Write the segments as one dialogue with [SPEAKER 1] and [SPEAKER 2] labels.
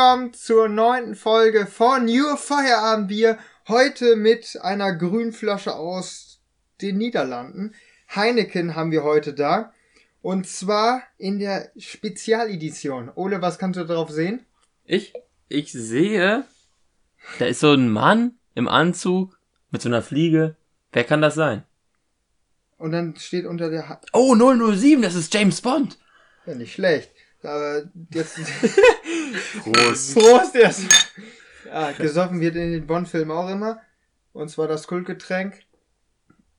[SPEAKER 1] willkommen zur neunten Folge von Your Feierabendbier. Heute mit einer Grünflasche aus den Niederlanden. Heineken haben wir heute da. Und zwar in der Spezialedition. Ole, was kannst du darauf sehen?
[SPEAKER 2] Ich, ich sehe, da ist so ein Mann im Anzug mit so einer Fliege. Wer kann das sein?
[SPEAKER 1] Und dann steht unter der ha
[SPEAKER 2] Oh, 007, das ist James Bond.
[SPEAKER 1] Ja, nicht schlecht. Aber jetzt.
[SPEAKER 3] Prost.
[SPEAKER 1] Prost erst. Ja, gesoffen wird in den Bond-Filmen auch immer. Und zwar das Kultgetränk.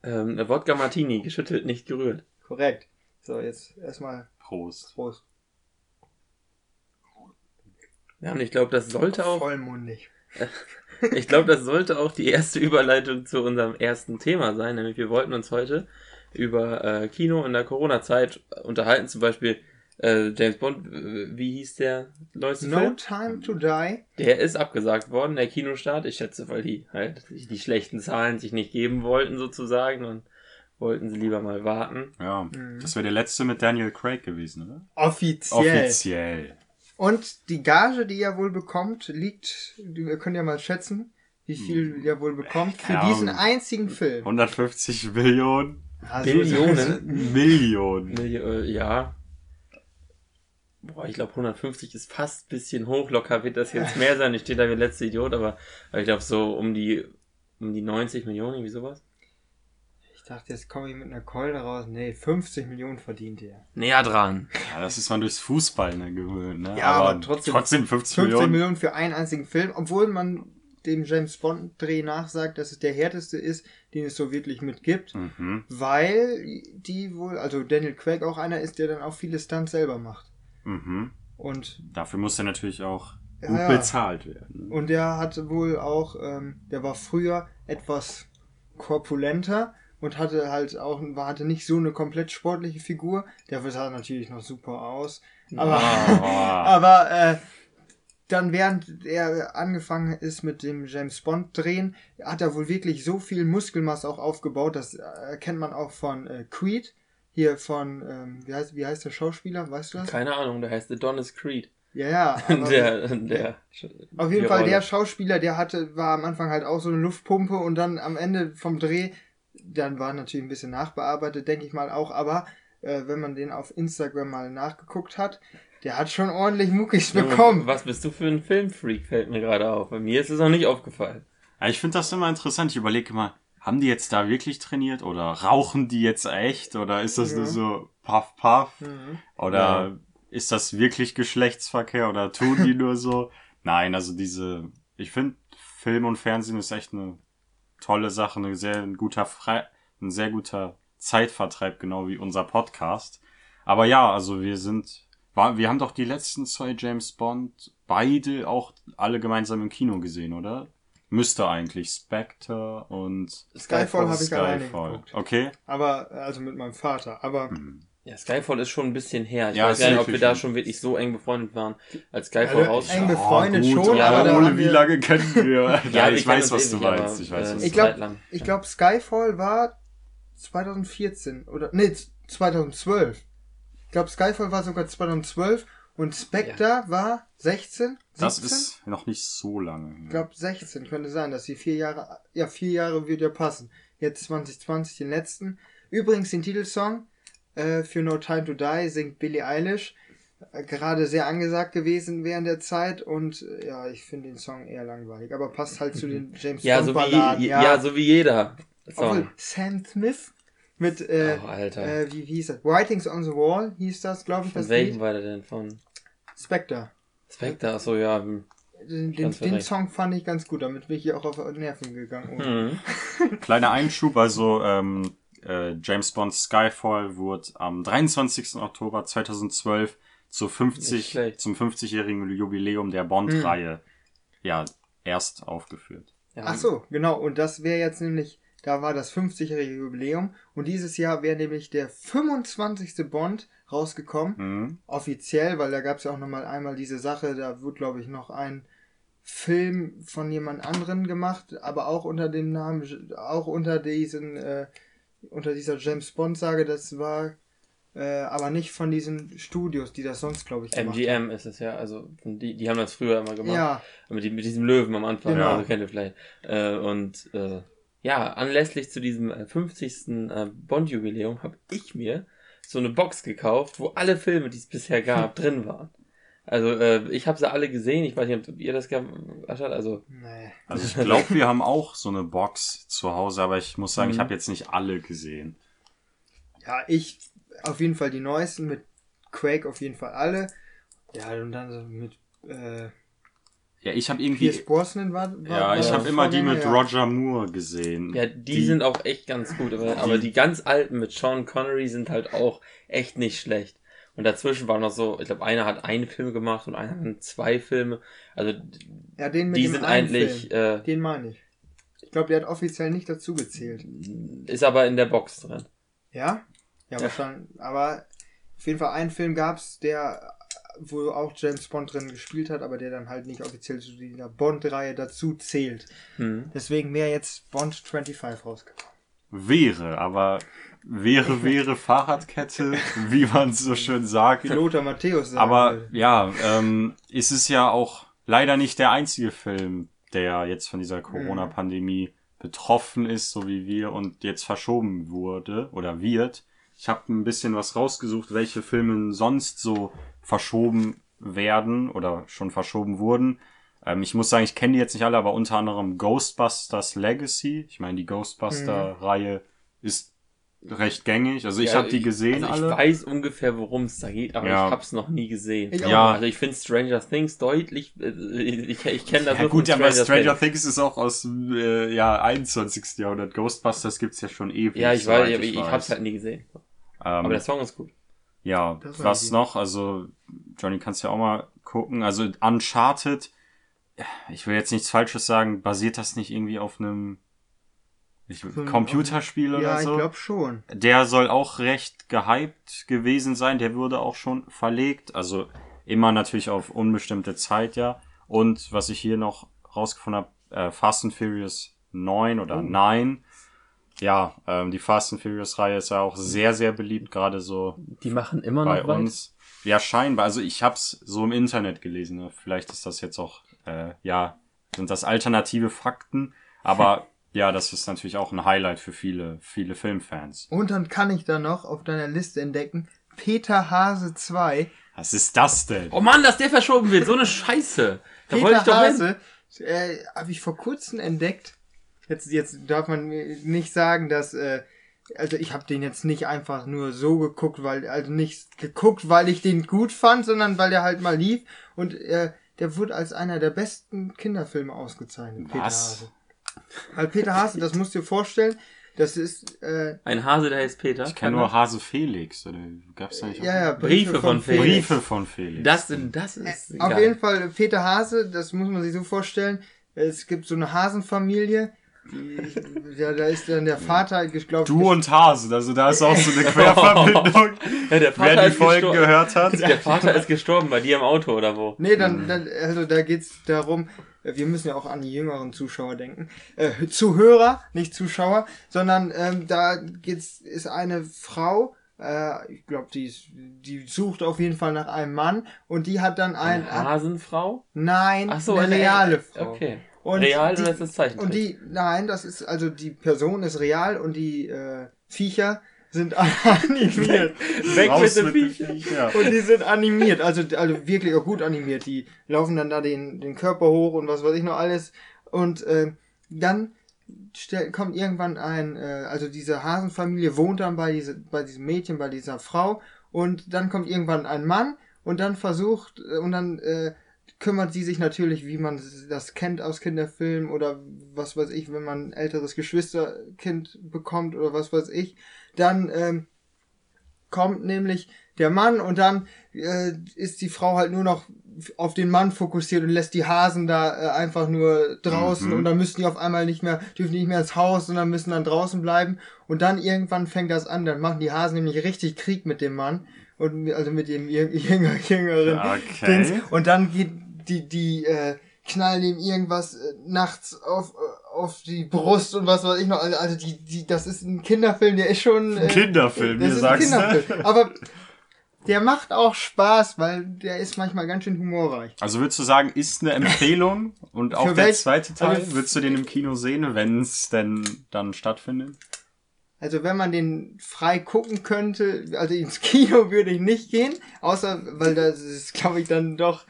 [SPEAKER 2] Ähm, Wodka Martini, geschüttelt, nicht gerührt.
[SPEAKER 1] Korrekt. So, jetzt erstmal
[SPEAKER 3] Prost.
[SPEAKER 1] Prost.
[SPEAKER 2] Ja, und ich glaube, das sollte auch,
[SPEAKER 1] Vollmundig.
[SPEAKER 2] ich glaube, das sollte auch die erste Überleitung zu unserem ersten Thema sein, nämlich wir wollten uns heute über äh, Kino in der Corona-Zeit unterhalten, zum Beispiel äh, James Bond, wie hieß der neueste
[SPEAKER 1] No
[SPEAKER 2] Film?
[SPEAKER 1] Time to Die.
[SPEAKER 2] Der ist abgesagt worden, der Kinostart. Ich schätze, weil die halt die schlechten Zahlen sich nicht geben wollten, sozusagen, und wollten sie lieber mal warten.
[SPEAKER 3] Ja,
[SPEAKER 1] Mhm.
[SPEAKER 3] das wäre der letzte mit Daniel Craig gewesen, oder?
[SPEAKER 1] Offiziell.
[SPEAKER 3] Offiziell.
[SPEAKER 1] Und die Gage, die er wohl bekommt, liegt, wir können ja mal schätzen, wie viel er wohl bekommt für
[SPEAKER 3] Ja,
[SPEAKER 1] diesen einzigen Film.
[SPEAKER 3] 150 Millionen.
[SPEAKER 1] Also,
[SPEAKER 2] Billionen?
[SPEAKER 3] Millionen.
[SPEAKER 2] Milli- äh, ja. Boah, ich glaube 150 ist fast ein bisschen hoch. Locker wird das jetzt mehr sein. Ich stehe da wie der letzte Idiot, aber, aber ich glaube so um die um die 90 Millionen, irgendwie sowas.
[SPEAKER 1] Ich dachte, jetzt komme ich mit einer Keule raus. Nee, 50 Millionen verdient er.
[SPEAKER 2] Näher dran.
[SPEAKER 3] Ja, das ist man durchs Fußball ne, gewöhnt, ne?
[SPEAKER 1] Ja, aber trotzdem-
[SPEAKER 3] Trotzdem 50,
[SPEAKER 1] 50
[SPEAKER 3] Millionen.
[SPEAKER 1] Millionen für einen einzigen Film, obwohl man dem James Bond Dreh nachsagt, dass es der härteste ist, den es so wirklich mit gibt,
[SPEAKER 3] Mhm.
[SPEAKER 1] weil die wohl, also Daniel Craig auch einer ist, der dann auch viele Stunts selber macht.
[SPEAKER 3] Mhm.
[SPEAKER 1] Und
[SPEAKER 3] Dafür muss er natürlich auch gut
[SPEAKER 1] ja.
[SPEAKER 3] bezahlt werden. ne?
[SPEAKER 1] Und der hatte wohl auch, ähm, der war früher etwas korpulenter und hatte halt auch, war, hatte nicht so eine komplett sportliche Figur. Der sah natürlich noch super aus. Aber,
[SPEAKER 3] Ah.
[SPEAKER 1] aber äh, dann während er angefangen ist mit dem James Bond drehen, hat er wohl wirklich so viel Muskelmasse auch aufgebaut. Das äh, kennt man auch von äh, Creed. Hier von, ähm, wie, heißt, wie heißt der Schauspieler? Weißt du das?
[SPEAKER 2] Keine Ahnung, der heißt Adonis Creed.
[SPEAKER 1] Ja, ja.
[SPEAKER 2] der, der,
[SPEAKER 1] auf jeden Fall,
[SPEAKER 2] Rolle.
[SPEAKER 1] der Schauspieler, der hatte, war am Anfang halt auch so eine Luftpumpe und dann am Ende vom Dreh, dann war natürlich ein bisschen nachbearbeitet, denke ich mal auch, aber äh, wenn man den auf Instagram mal nachgeguckt hat, der hat schon ordentlich Muckis bekommen.
[SPEAKER 2] Was bist du für ein Filmfreak, fällt mir gerade auf. Bei mir ist es auch nicht aufgefallen.
[SPEAKER 3] Ja, ich finde das immer interessant. Ich überlege immer, haben die jetzt da wirklich trainiert oder rauchen die jetzt echt oder ist das
[SPEAKER 1] Ja.
[SPEAKER 3] nur so puff puff
[SPEAKER 1] Mhm.
[SPEAKER 3] oder
[SPEAKER 2] Ja.
[SPEAKER 3] ist das wirklich Geschlechtsverkehr oder tun die nur so? Nein, also diese, ich finde Film und Fernsehen ist echt eine tolle Sache, eine sehr ein guter Fre ein sehr guter Zeitvertreib, genau wie unser Podcast. Aber ja, also wir sind, wir haben doch die letzten zwei James Bond beide auch alle gemeinsam im Kino gesehen, oder? Müsste eigentlich Spectre und
[SPEAKER 1] Skyfall habe ich alleine
[SPEAKER 3] Skyfall.
[SPEAKER 1] geguckt.
[SPEAKER 3] Okay.
[SPEAKER 1] Aber, also mit meinem Vater, aber
[SPEAKER 3] Hm.
[SPEAKER 2] Ja, Skyfall ist schon ein bisschen her. Ich
[SPEAKER 3] Ja,
[SPEAKER 2] weiß
[SPEAKER 3] ist
[SPEAKER 2] gar nicht, ob wir da schon wirklich so eng befreundet waren, als Skyfall
[SPEAKER 1] Also,
[SPEAKER 2] rauskam.
[SPEAKER 1] eng befreundet
[SPEAKER 3] gut,
[SPEAKER 1] schon,
[SPEAKER 2] aber da
[SPEAKER 3] Ole, wie lange kennen wir? ja, ich weiß,
[SPEAKER 2] uns
[SPEAKER 3] was du meinst.
[SPEAKER 2] aber,
[SPEAKER 3] Ich weiß,
[SPEAKER 2] äh,
[SPEAKER 3] was
[SPEAKER 1] Ich
[SPEAKER 3] du
[SPEAKER 1] glaub-
[SPEAKER 2] Zeit lang.
[SPEAKER 1] ich glaube Skyfall war 2014 oder, nee, 2012. Ich glaube Skyfall war sogar 2012 und Spectre war 16? 17?
[SPEAKER 3] Das ist noch nicht so lange.
[SPEAKER 1] Ich glaube 16 könnte sein, dass die vier Jahre, ja vier Jahre würde ja passen. Jetzt 2020 den letzten. Übrigens den Titelsong äh, für No Time to Die singt Billie Eilish. Äh, gerade sehr angesagt gewesen während der Zeit und äh, ja, ich finde den Song eher langweilig, aber passt halt zu den James
[SPEAKER 2] Ja,
[SPEAKER 1] Bond
[SPEAKER 2] so wie,
[SPEAKER 1] Balladen.
[SPEAKER 2] je, ja. so wie jeder
[SPEAKER 1] Obwohl,
[SPEAKER 2] Song.
[SPEAKER 1] Sam Smith mit äh,
[SPEAKER 2] oh, Alter.
[SPEAKER 1] äh, wie, wie hieß das? Writings on the Wall hieß das, glaube ich,
[SPEAKER 2] Von
[SPEAKER 1] das
[SPEAKER 2] welchem
[SPEAKER 1] Lied.
[SPEAKER 2] war der denn? Von
[SPEAKER 1] Spectre.
[SPEAKER 2] Spectre? Achso, ja. hm.
[SPEAKER 1] Den, den, den. Song fand ich ganz gut, damit bin ich hier auch auf Nerven gegangen.
[SPEAKER 2] Hm.
[SPEAKER 3] Kleiner Einschub, also ähm, äh, James Bond Skyfall wurde am 23. Oktober 2012 zu
[SPEAKER 2] Nicht
[SPEAKER 3] 50,
[SPEAKER 2] schlecht.
[SPEAKER 3] zum 50-jährigen Jubiläum der Bond-Reihe ja erst aufgeführt.
[SPEAKER 2] Ja,
[SPEAKER 1] Ach so, genau. Und das wäre jetzt nämlich, da war das 50-jährige Jubiläum. Und dieses Jahr wäre nämlich der 25. Bond rausgekommen.
[SPEAKER 3] Mhm.
[SPEAKER 1] Offiziell, weil da gab es ja auch nochmal einmal diese Sache, da wird, glaube ich, noch ein Film von jemand anderen gemacht, aber auch unter dem Namen, auch unter diesen, äh, unter dieser James Bond Sage, das war, äh, aber nicht von diesen Studios, die das sonst, glaube ich, gemacht
[SPEAKER 2] MGM ist es ja, also die, die haben das früher immer
[SPEAKER 1] haben.
[SPEAKER 2] gemacht.
[SPEAKER 1] Ja,
[SPEAKER 2] Mit, mit diesem Löwen am Anfang,
[SPEAKER 1] Genau.
[SPEAKER 2] also kennt ihr vielleicht. Äh, und äh, ja, anlässlich zu diesem äh, 50. Äh, Bond-Jubiläum habe ich mir so eine Box gekauft, wo alle Filme, die es bisher gab, drin waren. Also äh, ich habe sie alle gesehen. Ich weiß nicht, ob ihr das gehabt habt. Also
[SPEAKER 1] nee.
[SPEAKER 3] Also ich glaube, wir haben auch so eine Box zu Hause, aber ich muss sagen, ich
[SPEAKER 2] Mhm.
[SPEAKER 3] habe jetzt nicht alle gesehen.
[SPEAKER 1] Ja, ich auf jeden Fall die neuesten, mit Quake auf jeden Fall alle. Ja, und dann so mit äh,
[SPEAKER 3] Ja, ich habe irgendwie.
[SPEAKER 1] Pierce Brosnan war, war
[SPEAKER 3] Ja, ich habe immer die mit
[SPEAKER 1] ja.
[SPEAKER 3] Roger Moore gesehen.
[SPEAKER 2] ja, die, sind auch echt ganz gut. Aber, aber die ganz alten mit Sean Connery sind halt auch echt nicht schlecht. Und dazwischen war noch so, ich glaube, einer hat einen Film gemacht und einer hat zwei Filme. Also
[SPEAKER 1] Ja, den mit
[SPEAKER 2] die
[SPEAKER 1] dem
[SPEAKER 2] sind
[SPEAKER 1] einen
[SPEAKER 2] eigentlich,
[SPEAKER 1] Film.
[SPEAKER 2] äh,
[SPEAKER 1] Den meine ich. Ich glaube, der hat offiziell nicht dazu gezählt.
[SPEAKER 2] ist aber in der Box drin.
[SPEAKER 1] Ja? Ja,
[SPEAKER 2] Ja.
[SPEAKER 1] wahrscheinlich. Aber auf jeden Fall einen Film gab's, der, wo auch James Bond drin gespielt hat, aber der dann halt nicht offiziell zu dieser Bond-Reihe dazu zählt.
[SPEAKER 2] Hm.
[SPEAKER 1] Deswegen wäre jetzt Bond 25 rausgekommen.
[SPEAKER 3] Wäre, aber wäre, wäre Fahrradkette, wie man so schön sagt.
[SPEAKER 1] Lothar Matthäus
[SPEAKER 3] Aber
[SPEAKER 1] würde.
[SPEAKER 3] ja, ähm, ist es ja auch leider nicht der einzige Film, der jetzt von dieser Corona-Pandemie betroffen ist, so wie wir, und jetzt verschoben wurde oder wird. Ich habe ein bisschen was rausgesucht, welche Filme sonst so verschoben werden oder schon verschoben wurden. Ähm, ich muss sagen, ich kenne die jetzt nicht alle, aber unter anderem Ghostbusters Legacy. Ich meine, die Ghostbuster-Reihe ist recht gängig. Also ich
[SPEAKER 2] Ja,
[SPEAKER 3] habe die gesehen
[SPEAKER 2] also
[SPEAKER 3] alle.
[SPEAKER 2] Ich weiß ungefähr, worum es da geht, aber
[SPEAKER 3] Ja.
[SPEAKER 2] ich habe es noch nie gesehen.
[SPEAKER 1] Ich
[SPEAKER 3] Ja.
[SPEAKER 2] Also ich finde Stranger Things deutlich, äh, ich, ich kenne das
[SPEAKER 3] Ja
[SPEAKER 2] nur
[SPEAKER 3] gut,
[SPEAKER 2] von
[SPEAKER 3] aber Stranger
[SPEAKER 2] Things.
[SPEAKER 3] Things ist auch aus dem äh, ja, 21. Jahrhundert. Ghostbusters gibt's ja schon ewig.
[SPEAKER 2] Ja, ich weiß, aber ich, ich hab's halt nie gesehen.
[SPEAKER 3] Ähm,
[SPEAKER 2] Aber der Song ist gut.
[SPEAKER 3] Ja, was
[SPEAKER 1] die-
[SPEAKER 3] noch? Also, Johnny, kannst ja auch mal gucken. Also, Uncharted, ich will jetzt nichts Falsches sagen, basiert das nicht irgendwie auf einem ich,
[SPEAKER 1] einem-
[SPEAKER 3] Computerspiel oder
[SPEAKER 1] Ja, ich
[SPEAKER 3] so?
[SPEAKER 1] glaube schon.
[SPEAKER 3] Der soll auch recht gehypt gewesen sein. Der wurde auch schon verlegt. Also immer natürlich auf unbestimmte Zeit, ja. Und was ich hier noch rausgefunden habe, äh, Fast and Furious 9 oder
[SPEAKER 1] Oh.
[SPEAKER 3] 9. Ja, ähm, die Fast and Furious Reihe ist ja auch sehr, sehr beliebt, gerade so
[SPEAKER 2] Die machen immer
[SPEAKER 3] bei
[SPEAKER 2] noch weit.
[SPEAKER 3] uns. Ja, scheinbar. Also ich hab's so im Internet gelesen. Ne? Vielleicht ist das jetzt auch, äh, ja, sind das alternative Fakten. Aber ja, das ist natürlich auch ein Highlight für viele, viele Filmfans.
[SPEAKER 1] Und dann kann ich da noch auf deiner Liste entdecken, Peter Hase 2.
[SPEAKER 3] Was ist das denn?
[SPEAKER 2] Oh Mann, dass der verschoben wird, so eine Scheiße. Da wollte ich
[SPEAKER 1] Peter
[SPEAKER 2] doch hin.
[SPEAKER 1] Hase äh, habe ich vor kurzem entdeckt. Jetzt, jetzt darf man nicht sagen, dass, äh, also ich habe den jetzt nicht einfach nur so geguckt, weil, also nicht geguckt, weil ich den gut fand, sondern weil der halt mal lief und äh, der wurde als einer der besten Kinderfilme ausgezeichnet. Peter
[SPEAKER 3] Was?
[SPEAKER 1] Hase. Weil Peter Hase, das musst du dir vorstellen, das ist, äh,
[SPEAKER 2] Ein Hase, der heißt Peter.
[SPEAKER 3] Ich kenne nur Hase Felix. Oder gab's da nicht auch-
[SPEAKER 1] ja, ja,
[SPEAKER 2] Briefe von Felix.
[SPEAKER 3] Briefe von Felix.
[SPEAKER 2] Das, sind- das ist
[SPEAKER 1] Auf
[SPEAKER 2] geil.
[SPEAKER 1] jeden Fall Peter Hase, das muss man sich so vorstellen. Es gibt so eine Hasenfamilie. Die, ja, da ist dann der Vater, ich glaube,
[SPEAKER 3] du und Hase, also da ist auch so eine Querverbindung.
[SPEAKER 2] Ja, der Vater
[SPEAKER 3] Wer die Folgen gehört hat.
[SPEAKER 2] Der Vater ist gestorben bei dir im Auto oder wo?
[SPEAKER 1] Nee, dann, dann also da geht's darum, äh, wir müssen ja auch an die jüngeren Zuschauer denken. Äh, Zuhörer, nicht Zuschauer, sondern ähm, da geht's, ist eine Frau, äh, ich glaube, die, ist- die sucht auf jeden Fall nach einem Mann und die hat dann ein,
[SPEAKER 2] Eine Hasenfrau?
[SPEAKER 1] nein,
[SPEAKER 2] Ach so,
[SPEAKER 1] eine reale Frau.
[SPEAKER 2] Okay.
[SPEAKER 1] Und
[SPEAKER 2] Real
[SPEAKER 1] die-
[SPEAKER 2] oder ist das Zeichentrick?
[SPEAKER 1] Und die, nein, das ist, also die Person ist real und die äh, Viecher sind animiert.
[SPEAKER 2] Weg mit dem
[SPEAKER 3] mit dem
[SPEAKER 2] Viech.
[SPEAKER 3] Viech, ja.
[SPEAKER 1] Und die sind animiert, also, also wirklich auch gut animiert. Die laufen dann da den, den Körper hoch und was weiß ich noch alles. Und äh, dann stell, kommt irgendwann ein, äh, also diese Hasenfamilie wohnt dann bei, diese, bei diesem Mädchen, bei dieser Frau. Und dann kommt irgendwann ein Mann und dann versucht, äh, und dann äh, kümmert sie sich natürlich, wie man das kennt aus Kinderfilmen oder was weiß ich, wenn man ein älteres Geschwisterkind bekommt oder was weiß ich. Dann ähm, kommt nämlich der Mann und dann äh, ist die Frau halt nur noch auf den Mann fokussiert und lässt die Hasen da äh, einfach nur draußen
[SPEAKER 3] Mhm.
[SPEAKER 1] und dann müssen die auf einmal nicht mehr, dürfen nicht mehr ins Haus, sondern müssen dann draußen bleiben und dann irgendwann fängt das an, dann machen die Hasen nämlich richtig Krieg mit dem Mann und also mit dem jünger, jüngeren
[SPEAKER 3] Okay.
[SPEAKER 1] Dings und dann geht die, die, äh, knallen ihm irgendwas äh, nachts auf, äh, auf die Brust und was weiß ich noch. Also, also die, die, das ist ein Kinderfilm, der ist schon. Äh,
[SPEAKER 3] Kinderfilm, wie
[SPEAKER 1] ist
[SPEAKER 3] sagst
[SPEAKER 1] ein
[SPEAKER 3] du?
[SPEAKER 1] Kinderfilm. Aber der macht auch Spaß, weil der ist manchmal ganz schön humorreich.
[SPEAKER 3] Also würdest du sagen, ist eine Empfehlung und auch
[SPEAKER 1] Für
[SPEAKER 3] der
[SPEAKER 1] welch-
[SPEAKER 3] zweite Teil,
[SPEAKER 1] also-
[SPEAKER 3] würdest du den im Kino sehen, wenn es denn dann stattfindet?
[SPEAKER 1] Also wenn man den frei gucken könnte, also ins Kino würde ich nicht gehen, außer weil das ist, glaube ich, dann doch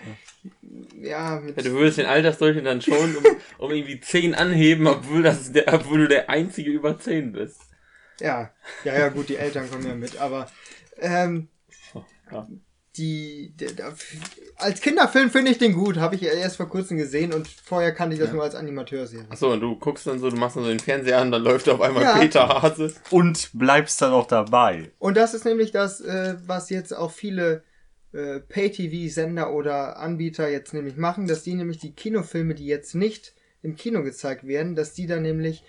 [SPEAKER 1] ja mit
[SPEAKER 2] Ja, du würdest den Altersdurchschnitt dann schon um, um irgendwie 10 anheben, obwohl, das der, obwohl du der Einzige über 10 bist.
[SPEAKER 1] ja ja ja gut die Eltern kommen ja mit, aber ähm,
[SPEAKER 2] Ja.
[SPEAKER 1] die der, der, als Kinderfilm finde ich den gut, habe ich erst vor kurzem gesehen und vorher kannte ich das nur als Animateurserie.
[SPEAKER 2] Achso, und du guckst dann so, du machst dann so den Fernseher an, dann läuft auf einmal
[SPEAKER 1] Ja.
[SPEAKER 2] Peter Hase.
[SPEAKER 3] Und bleibst dann auch dabei.
[SPEAKER 1] Und das ist nämlich das, äh, was jetzt auch viele äh, Pay-TV-Sender oder Anbieter jetzt nämlich machen, dass die nämlich die Kinofilme, die jetzt nicht im Kino gezeigt werden, dass die dann nämlich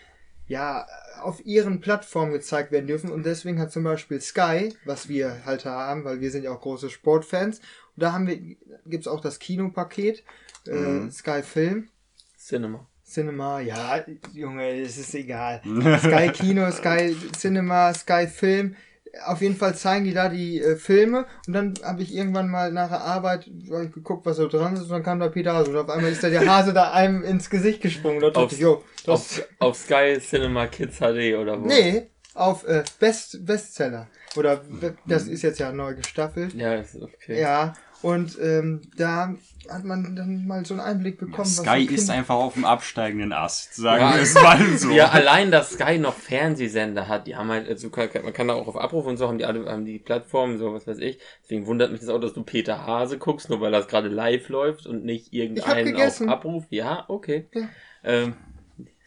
[SPEAKER 1] ja auf ihren Plattformen gezeigt werden dürfen. Und deswegen hat zum Beispiel Sky, was wir halt haben, weil wir sind ja auch große Sportfans, und da haben wir, gibt's auch das Kinopaket, äh,
[SPEAKER 3] Mhm.
[SPEAKER 1] Sky Film.
[SPEAKER 2] Cinema.
[SPEAKER 1] Cinema, ja, Junge, es ist egal. Sky Kino, Sky Cinema, Sky Film. Auf jeden Fall zeigen die da die äh, Filme und dann habe ich irgendwann mal nach der Arbeit geguckt, was da dran ist und dann kam da Peter Hase und auf einmal ist da der Hase da einem ins Gesicht gesprungen.
[SPEAKER 2] Auf-
[SPEAKER 1] ich, das,
[SPEAKER 2] Auf, auf Sky Cinema Kids HD oder wo?
[SPEAKER 1] nee, auf äh, Best Bestseller. Oder be- das ist jetzt ja neu gestaffelt.
[SPEAKER 2] Ja, ist okay.
[SPEAKER 1] Ja, und ähm, da hat man dann mal so einen Einblick bekommen. was
[SPEAKER 3] Sky
[SPEAKER 1] so
[SPEAKER 3] ist einfach auf dem absteigenden Ast, sagen
[SPEAKER 2] Ja.
[SPEAKER 3] wir es mal so.
[SPEAKER 2] Ja, allein, dass Sky noch Fernsehsender hat, die haben halt, also man kann da auch auf Abruf und so, haben die alle, haben die Plattformen, so, was weiß ich. Deswegen wundert mich das auch, dass du Peter Hase guckst, nur weil das gerade live läuft und nicht irgendeinen auf. Abruf. Ja, okay.
[SPEAKER 1] Ja.
[SPEAKER 2] Ähm,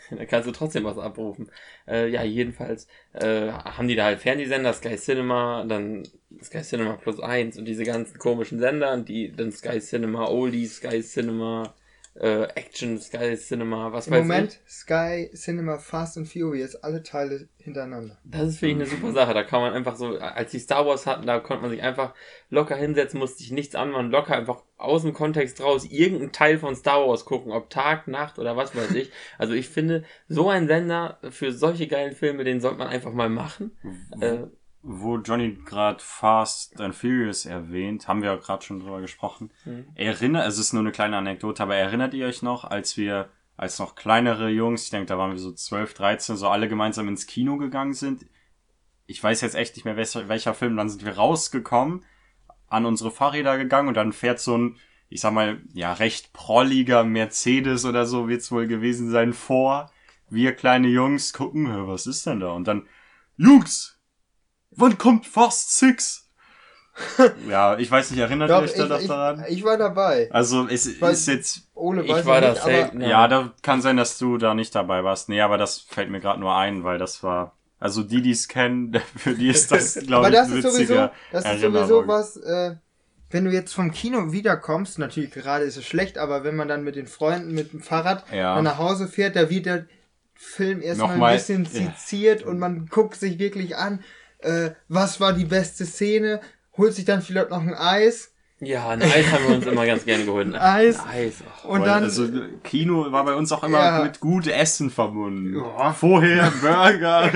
[SPEAKER 2] da kannst du trotzdem was abrufen. Äh, ja, jedenfalls äh, haben die da halt Fernsehsender, Sky Cinema, dann Sky Cinema Plus 1 und diese ganzen komischen Sender und die dann Sky Cinema Oldies, Sky Cinema äh, Action, Sky Cinema, was
[SPEAKER 1] Im
[SPEAKER 2] weiß
[SPEAKER 1] Moment Sky Cinema Fast and Furious, alle Teile hintereinander.
[SPEAKER 2] ich. Das ist für ich eine super Sache. Da kann man einfach so, als die Star Wars hatten, da konnte man sich einfach locker hinsetzen, musste sich nichts anmachen, locker einfach aus dem Kontext raus irgendeinen Teil von Star Wars gucken, ob Tag, Nacht oder was weiß ich. Also ich finde, so ein Sender für solche geilen Filme, den sollte man einfach mal machen. Äh,
[SPEAKER 3] Wo Johnny gerade Fast and Furious erwähnt, haben wir ja gerade schon drüber gesprochen.
[SPEAKER 2] Mhm.
[SPEAKER 3] Erinnert, es ist nur eine kleine Anekdote, aber erinnert ihr euch noch, als wir, als noch kleinere Jungs, ich denke, da waren wir so 12, 13, so alle gemeinsam ins Kino gegangen sind? Ich weiß jetzt echt nicht mehr, welcher, welcher Film, dann sind wir rausgekommen, an unsere Fahrräder gegangen und dann fährt so ein, ich sag mal, ja, recht prolliger Mercedes oder so wird's wohl gewesen sein vor. Wir kleine Jungs gucken, "Hä, was ist denn da? Und dann, Jungs, wann kommt Fast Six? ja, ich weiß nicht, erinnert ihr
[SPEAKER 1] Doch,
[SPEAKER 3] euch da
[SPEAKER 1] ich,
[SPEAKER 3] noch
[SPEAKER 1] ich,
[SPEAKER 3] daran?
[SPEAKER 1] ich war dabei.
[SPEAKER 3] Also es
[SPEAKER 1] Weil-
[SPEAKER 3] ist jetzt,
[SPEAKER 1] Ole
[SPEAKER 2] ich war
[SPEAKER 1] ich
[SPEAKER 2] da
[SPEAKER 1] nicht, aber
[SPEAKER 2] selten.
[SPEAKER 3] ja, da kann sein, dass du da nicht dabei warst. Nee, aber das fällt mir gerade nur ein, weil das war, also die, die es kennen, für die ist das, glaube
[SPEAKER 1] aber
[SPEAKER 3] ich,
[SPEAKER 1] das
[SPEAKER 3] ein
[SPEAKER 1] ist sowieso,
[SPEAKER 3] witziger
[SPEAKER 1] das ist sowieso was, äh, wenn du jetzt vom Kino wiederkommst, natürlich gerade ist es schlecht, aber wenn man dann mit den Freunden mit dem Fahrrad
[SPEAKER 3] Ja.
[SPEAKER 1] nach Hause fährt, da wird der Film erstmal ein bisschen
[SPEAKER 3] ja.
[SPEAKER 1] seziert und man guckt sich wirklich an, äh, was war die beste Szene, holt sich dann vielleicht noch ein Eis
[SPEAKER 2] Ja, ein Eis haben wir uns immer ganz gerne geholt. Ein
[SPEAKER 1] Eis.
[SPEAKER 2] Eis. Oh.
[SPEAKER 1] und dann
[SPEAKER 3] also Kino war bei uns auch immer
[SPEAKER 1] Ja.
[SPEAKER 3] mit gutem Essen verbunden.
[SPEAKER 1] Ja.
[SPEAKER 3] Vorher Burger,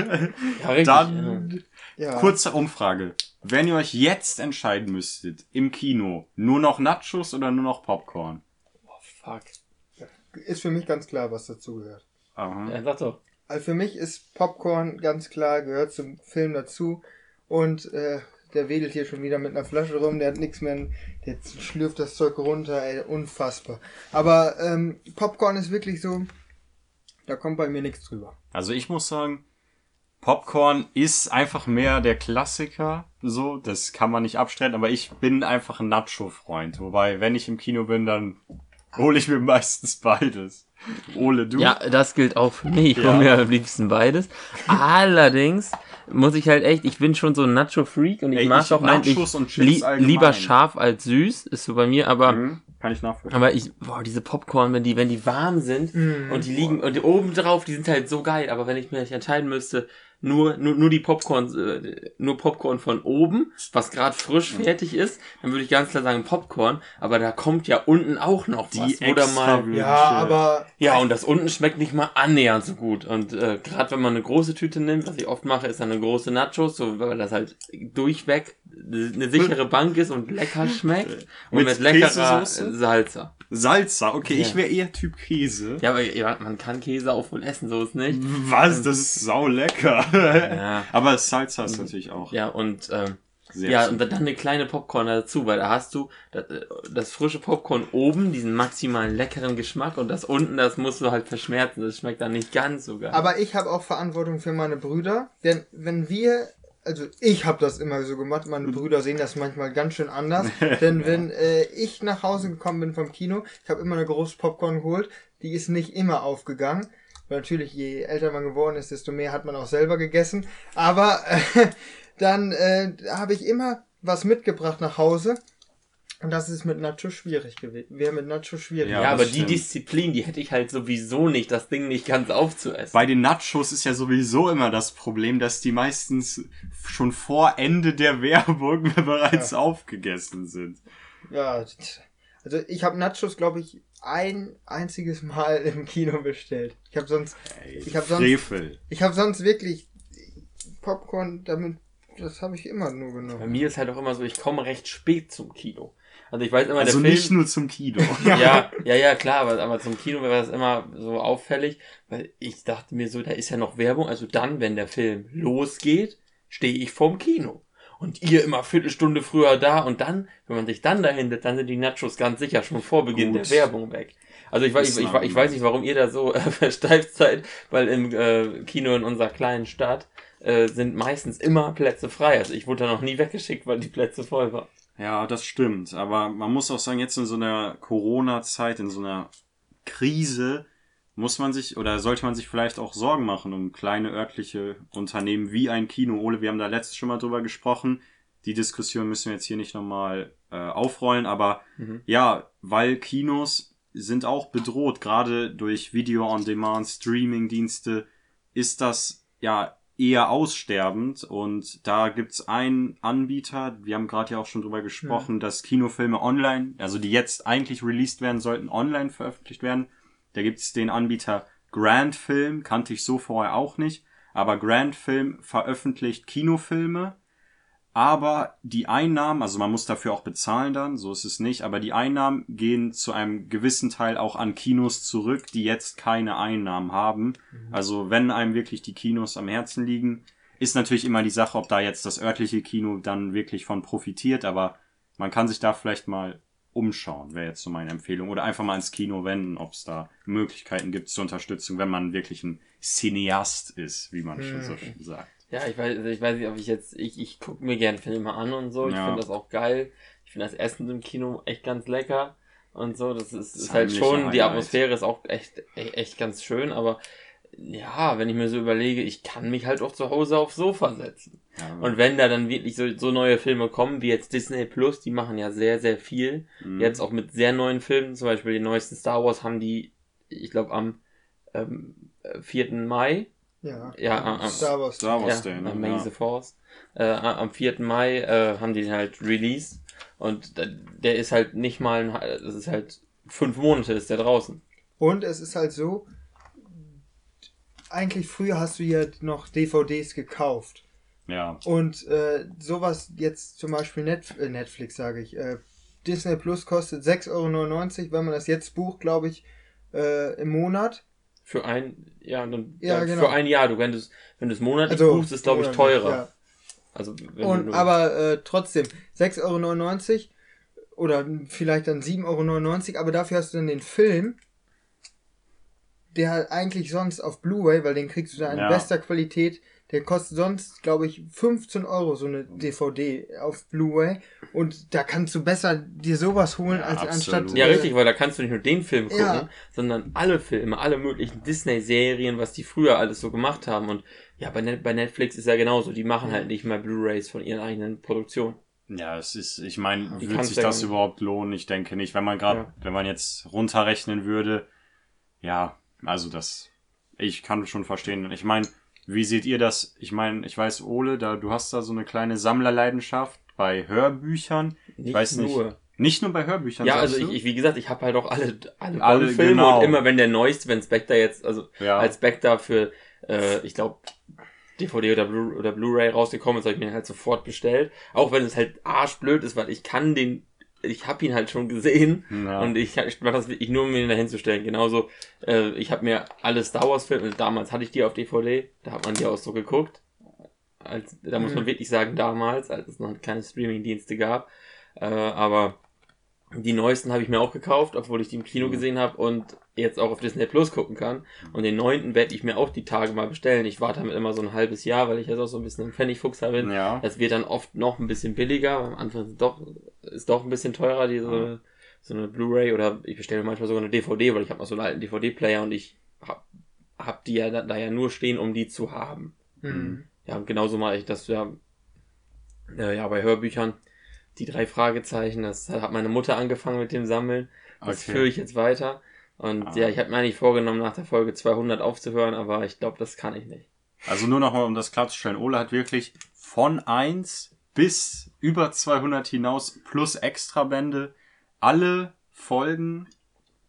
[SPEAKER 2] Ja, richtig.
[SPEAKER 3] dann
[SPEAKER 1] ja,
[SPEAKER 3] kurze Umfrage. Wenn ihr euch jetzt entscheiden müsstet im Kino, nur noch Nachos oder nur noch Popcorn?
[SPEAKER 2] Oh, fuck.
[SPEAKER 1] ist für mich ganz klar, was dazu gehört.
[SPEAKER 3] Aha.
[SPEAKER 2] Ja, sag doch.
[SPEAKER 1] Also für mich ist Popcorn ganz klar, gehört zum Film dazu. Und äh, der wedelt hier schon wieder mit einer Flasche rum, der hat nichts mehr, der schlürft das Zeug runter, ey, unfassbar. Aber ähm, Popcorn ist wirklich so, da kommt bei mir nichts drüber.
[SPEAKER 3] Also ich muss sagen, Popcorn ist einfach mehr der Klassiker, so, das kann man nicht abstreiten, aber ich bin einfach ein Nacho-Freund. Wobei, wenn ich im Kino bin, dann hole ich mir meistens beides. Ole, du?
[SPEAKER 2] Ja, das gilt auch für mich. Ich
[SPEAKER 3] Ja.
[SPEAKER 2] hole mir am liebsten beides. Allerdings muss ich halt echt, ich bin schon so ein Nacho-Freak und ich
[SPEAKER 3] Ey,
[SPEAKER 2] mag
[SPEAKER 3] ich
[SPEAKER 2] auch eigentlich
[SPEAKER 3] Chips allgemein.
[SPEAKER 2] lieber scharf als süß, ist so bei mir, aber
[SPEAKER 3] Mhm, kann ich nachvollziehen.
[SPEAKER 2] aber ich, boah, diese Popcorn, wenn die, wenn die warm sind
[SPEAKER 1] Mhm.
[SPEAKER 2] und die liegen und die oben drauf, die sind halt so geil, aber wenn ich mich entscheiden müsste, nur, nur, nur die Popcorn, äh, nur Popcorn von oben, was gerade frisch fertig ist, dann würde ich ganz klar sagen Popcorn, aber da kommt ja unten auch noch
[SPEAKER 3] Die
[SPEAKER 2] was, da mal,
[SPEAKER 3] extra-
[SPEAKER 1] Ja, aber
[SPEAKER 2] ja, und das unten schmeckt nicht mal annähernd so gut. Und äh, gerade wenn man eine große Tüte nimmt, was ich oft mache, ist dann eine große Nachos, so weil das halt durchweg eine sichere Bank ist und lecker schmeckt. Und
[SPEAKER 3] Mit
[SPEAKER 2] mit, leckerer
[SPEAKER 3] Käsesoße?
[SPEAKER 2] Salsa.
[SPEAKER 3] Salsa, okay,
[SPEAKER 2] Ja.
[SPEAKER 3] ich wäre eher Typ Käse.
[SPEAKER 2] Ja, aber ja, man kann Käse auch wohl essen, so ist nicht.
[SPEAKER 3] Was? Das ist sau lecker.
[SPEAKER 2] Ja.
[SPEAKER 3] Aber Salsa ist natürlich auch
[SPEAKER 2] Ja, und ähm,
[SPEAKER 3] sehr
[SPEAKER 2] ja, und dann eine kleine Popcorn dazu, weil da hast du das, äh, das frische Popcorn oben, diesen maximalen leckeren Geschmack und das unten, das musst du halt verschmerzen. Das schmeckt dann nicht ganz so geil.
[SPEAKER 1] Aber ich habe auch Verantwortung für meine Brüder, denn wenn wir, also ich habe das immer so gemacht, meine Brüder sehen das manchmal ganz schön anders, denn wenn äh, ich nach Hause gekommen bin vom Kino, ich habe immer eine große Popcorn geholt, die ist nicht immer aufgegangen, weil natürlich je älter man geworden ist, desto mehr hat man auch selber gegessen, aber äh, dann äh, habe ich immer was mitgebracht nach Hause und das ist mit Nacho schwierig gewesen. Wäre mit Nacho schwierig.
[SPEAKER 3] Ja,
[SPEAKER 2] ja, aber die
[SPEAKER 3] stimmt.
[SPEAKER 2] Disziplin, die hätte ich halt sowieso nicht, das Ding nicht ganz aufzuessen.
[SPEAKER 3] Bei den Nachos ist ja sowieso immer das Problem, dass die meistens schon vor Ende der Werbung bereits aufgegessen sind.
[SPEAKER 1] Ja, also ich habe Nachos, glaube ich, ein einziges Mal im Kino bestellt. Ich habe sonst,
[SPEAKER 3] Ey,
[SPEAKER 1] Ich hab sonst-
[SPEAKER 3] Frevel.
[SPEAKER 1] ich habe sonst wirklich Popcorn damit, das habe ich immer nur
[SPEAKER 2] Bei
[SPEAKER 1] genommen.
[SPEAKER 2] mir ist halt auch immer so, ich komme recht spät zum Kino. Also ich weiß immer,
[SPEAKER 3] Also
[SPEAKER 2] der
[SPEAKER 3] nicht
[SPEAKER 2] Film,
[SPEAKER 3] nur zum Kino.
[SPEAKER 2] ja, ja, ja, klar, aber, aber zum Kino wäre das immer so auffällig, weil ich dachte mir so, da ist ja noch Werbung, also dann, wenn der Film losgeht, stehe ich vorm Kino. Und ihr immer Viertelstunde früher da und dann, wenn man sich dann dahin setzt, dann sind die Nachos ganz sicher schon vor Beginn
[SPEAKER 3] Gut.
[SPEAKER 2] der Werbung weg. Also ich, weiß, ich, ich, ich weiß nicht, warum ihr da so äh, versteift seid, weil im äh, Kino in unserer kleinen Stadt äh, sind meistens immer Plätze frei. Also ich wurde da noch nie weggeschickt, weil die Plätze voll waren.
[SPEAKER 3] Ja, das stimmt. Aber man muss auch sagen, jetzt in so einer Corona-Zeit, in so einer Krise, muss man sich oder sollte man sich vielleicht auch Sorgen machen um kleine örtliche Unternehmen wie ein Kino. Ole, wir haben da letztes schon mal drüber gesprochen. Die Diskussion müssen wir jetzt hier nicht nochmal äh, aufrollen, aber
[SPEAKER 2] Mhm.
[SPEAKER 3] ja, weil Kinos sind auch bedroht, gerade durch Video-on-Demand, Streaming-Dienste, ist das ja eher aussterbend und da gibt's einen Anbieter, wir haben gerade ja auch schon drüber gesprochen, dass Kinofilme online, also die jetzt eigentlich released werden sollten, online veröffentlicht werden. Da gibt's den Anbieter Grand Film, kannte ich so vorher auch nicht, aber Grand Film veröffentlicht Kinofilme, aber die Einnahmen, also man muss dafür auch bezahlen dann, so ist es nicht, aber die Einnahmen gehen zu einem gewissen Teil auch an Kinos zurück, die jetzt keine Einnahmen haben. Also wenn einem wirklich die Kinos am Herzen liegen, ist natürlich immer die Sache, ob da jetzt das örtliche Kino dann wirklich von profitiert, aber man kann sich da vielleicht mal umschauen, wäre jetzt so meine Empfehlung. Oder einfach mal ins Kino wenden, ob es da Möglichkeiten gibt zur Unterstützung, wenn man wirklich ein Cineast ist, wie man schon so schön sagt.
[SPEAKER 2] Ja, ich weiß, ich weiß nicht, ob ich jetzt, ich, ich gucke mir gern Filme an und so. Ich
[SPEAKER 3] Ja.
[SPEAKER 2] finde das auch geil. Ich finde das Essen im Kino echt ganz lecker und so. Das ist, ist halt schon, die
[SPEAKER 3] Highlight.
[SPEAKER 2] Atmosphäre ist auch echt, echt, echt ganz schön, aber ja, wenn ich mir so überlege, ich kann mich halt auch zu Hause aufs Sofa setzen.
[SPEAKER 3] Ja,
[SPEAKER 2] Und wenn da dann wirklich so, so neue Filme kommen, wie jetzt Disney Plus, die machen ja sehr, sehr viel.
[SPEAKER 3] mhm.
[SPEAKER 2] Jetzt auch mit sehr neuen Filmen, zum Beispiel den neuesten Star Wars haben die, ich glaube, am ähm, 4. Mai
[SPEAKER 1] Ja.
[SPEAKER 2] Ja, am- am-
[SPEAKER 1] Star Wars.
[SPEAKER 3] Star Wars
[SPEAKER 2] ja,
[SPEAKER 3] Day, ne?
[SPEAKER 2] May
[SPEAKER 3] Ja.
[SPEAKER 2] the Force. Äh, am 4. Mai äh, haben die den halt released und der ist halt nicht mal, ein, hal- das ist halt fünf Monate ist der draußen.
[SPEAKER 1] Und es ist halt so, eigentlich früher hast du ja noch DVDs gekauft.
[SPEAKER 3] ja.
[SPEAKER 1] Und äh, sowas jetzt zum Beispiel Net äh, Netflix, sage ich, äh, Disney Plus kostet 6,99 Euro, wenn man das jetzt bucht, glaube ich, äh, im Monat.
[SPEAKER 2] Für ein, ja, dann,
[SPEAKER 1] Ja,
[SPEAKER 2] ja,
[SPEAKER 1] genau.
[SPEAKER 2] für ein Jahr. Du, wenn du es, wenn du es monatlich
[SPEAKER 1] Also,
[SPEAKER 2] buchst, ist glaube ich teurer.
[SPEAKER 1] ja.
[SPEAKER 2] Also, wenn
[SPEAKER 1] Und,
[SPEAKER 2] du,
[SPEAKER 1] aber äh, trotzdem, 6,99 Euro oder vielleicht dann 7,99 Euro, aber dafür hast du dann den Film, der halt eigentlich sonst auf Blu-ray, weil den kriegst du da in
[SPEAKER 3] Ja.
[SPEAKER 1] bester Qualität, der kostet sonst, glaube ich, 15 Euro so eine DVD auf Blu-ray und da kannst du besser dir sowas holen,
[SPEAKER 3] Ja,
[SPEAKER 1] als
[SPEAKER 3] absolut.
[SPEAKER 1] anstatt...
[SPEAKER 2] ja,
[SPEAKER 1] äh,
[SPEAKER 2] richtig, weil da kannst du nicht nur den Film gucken,
[SPEAKER 1] Ja.
[SPEAKER 2] sondern alle Filme, alle möglichen Disney-Serien, was die früher alles so gemacht haben. Und ja, bei, Net bei Netflix ist ja genauso. Die machen halt nicht mal Blu-Rays von ihren eigenen Produktionen.
[SPEAKER 3] Ja, es ist, ich meine,
[SPEAKER 2] Die
[SPEAKER 3] wird sich das überhaupt lohnen? Ich denke nicht. Wenn man gerade,
[SPEAKER 2] Ja.
[SPEAKER 3] wenn man jetzt runterrechnen würde, ja, also das, ich kann schon verstehen. Ich meine, Wie seht ihr das? Ich meine, ich weiß, Ole, da, du hast da so eine kleine Sammlerleidenschaft bei Hörbüchern.
[SPEAKER 2] Nicht
[SPEAKER 3] ich weiß nicht.
[SPEAKER 2] nur.
[SPEAKER 3] Nicht nur bei Hörbüchern.
[SPEAKER 2] Ja, also ich, ich, wie gesagt, ich habe halt auch alle, alle,
[SPEAKER 3] Alle,
[SPEAKER 2] Bond-Filme
[SPEAKER 3] genau.
[SPEAKER 2] und immer wenn der neueste, wenn Spectre jetzt, also
[SPEAKER 3] ja.
[SPEAKER 2] als Spectre für, äh, ich glaube, DVD oder Blu- oder Blu-ray rausgekommen ist, habe ich mir halt sofort bestellt. Auch wenn es halt arschblöd ist, weil ich kann den, ich habe ihn halt schon gesehen
[SPEAKER 3] ja.
[SPEAKER 2] und ich, ich mache das wirklich nur, um ihn da hinzustellen. Genauso, äh, ich habe mir alle Star Wars Filme, damals hatte ich die auf DVD, da hat man die auch so geguckt. Als, da muss man
[SPEAKER 1] Mhm.
[SPEAKER 2] wirklich sagen, damals, als es noch keine Streaming-Dienste gab. Äh, aber die neuesten habe ich mir auch gekauft, obwohl ich die im Kino
[SPEAKER 3] Mhm.
[SPEAKER 2] gesehen habe und jetzt auch auf Disney Plus gucken kann. Und den neunten werde ich mir auch die Tage mal bestellen. Ich warte damit immer so ein halbes Jahr, weil ich jetzt auch so ein bisschen ein Pfennigfuchser bin.
[SPEAKER 3] ja.
[SPEAKER 2] Das wird dann oft noch ein bisschen billiger. Am Anfang ist doch, ist doch ein bisschen teurer, diese, so eine Blu-ray oder ich bestelle mir manchmal sogar eine DVD, weil ich habe noch so einen alten DVD-Player und ich hab, hab die ja da, da ja nur stehen, um die zu haben.
[SPEAKER 1] Mhm.
[SPEAKER 2] Ja, und genauso mache ich das ja, äh, ja bei Hörbüchern. Die drei Fragezeichen, das hat meine Mutter angefangen mit dem Sammeln. Das
[SPEAKER 3] Okay.
[SPEAKER 2] führe ich jetzt weiter. Und
[SPEAKER 3] Ah.
[SPEAKER 2] ja, ich habe mir eigentlich vorgenommen, nach der Folge 200 aufzuhören, aber ich glaube, das kann ich nicht.
[SPEAKER 3] Also nur noch mal, um das klarzustellen. Ole hat wirklich von 1 bis über 200 hinaus plus Extrabände alle Folgen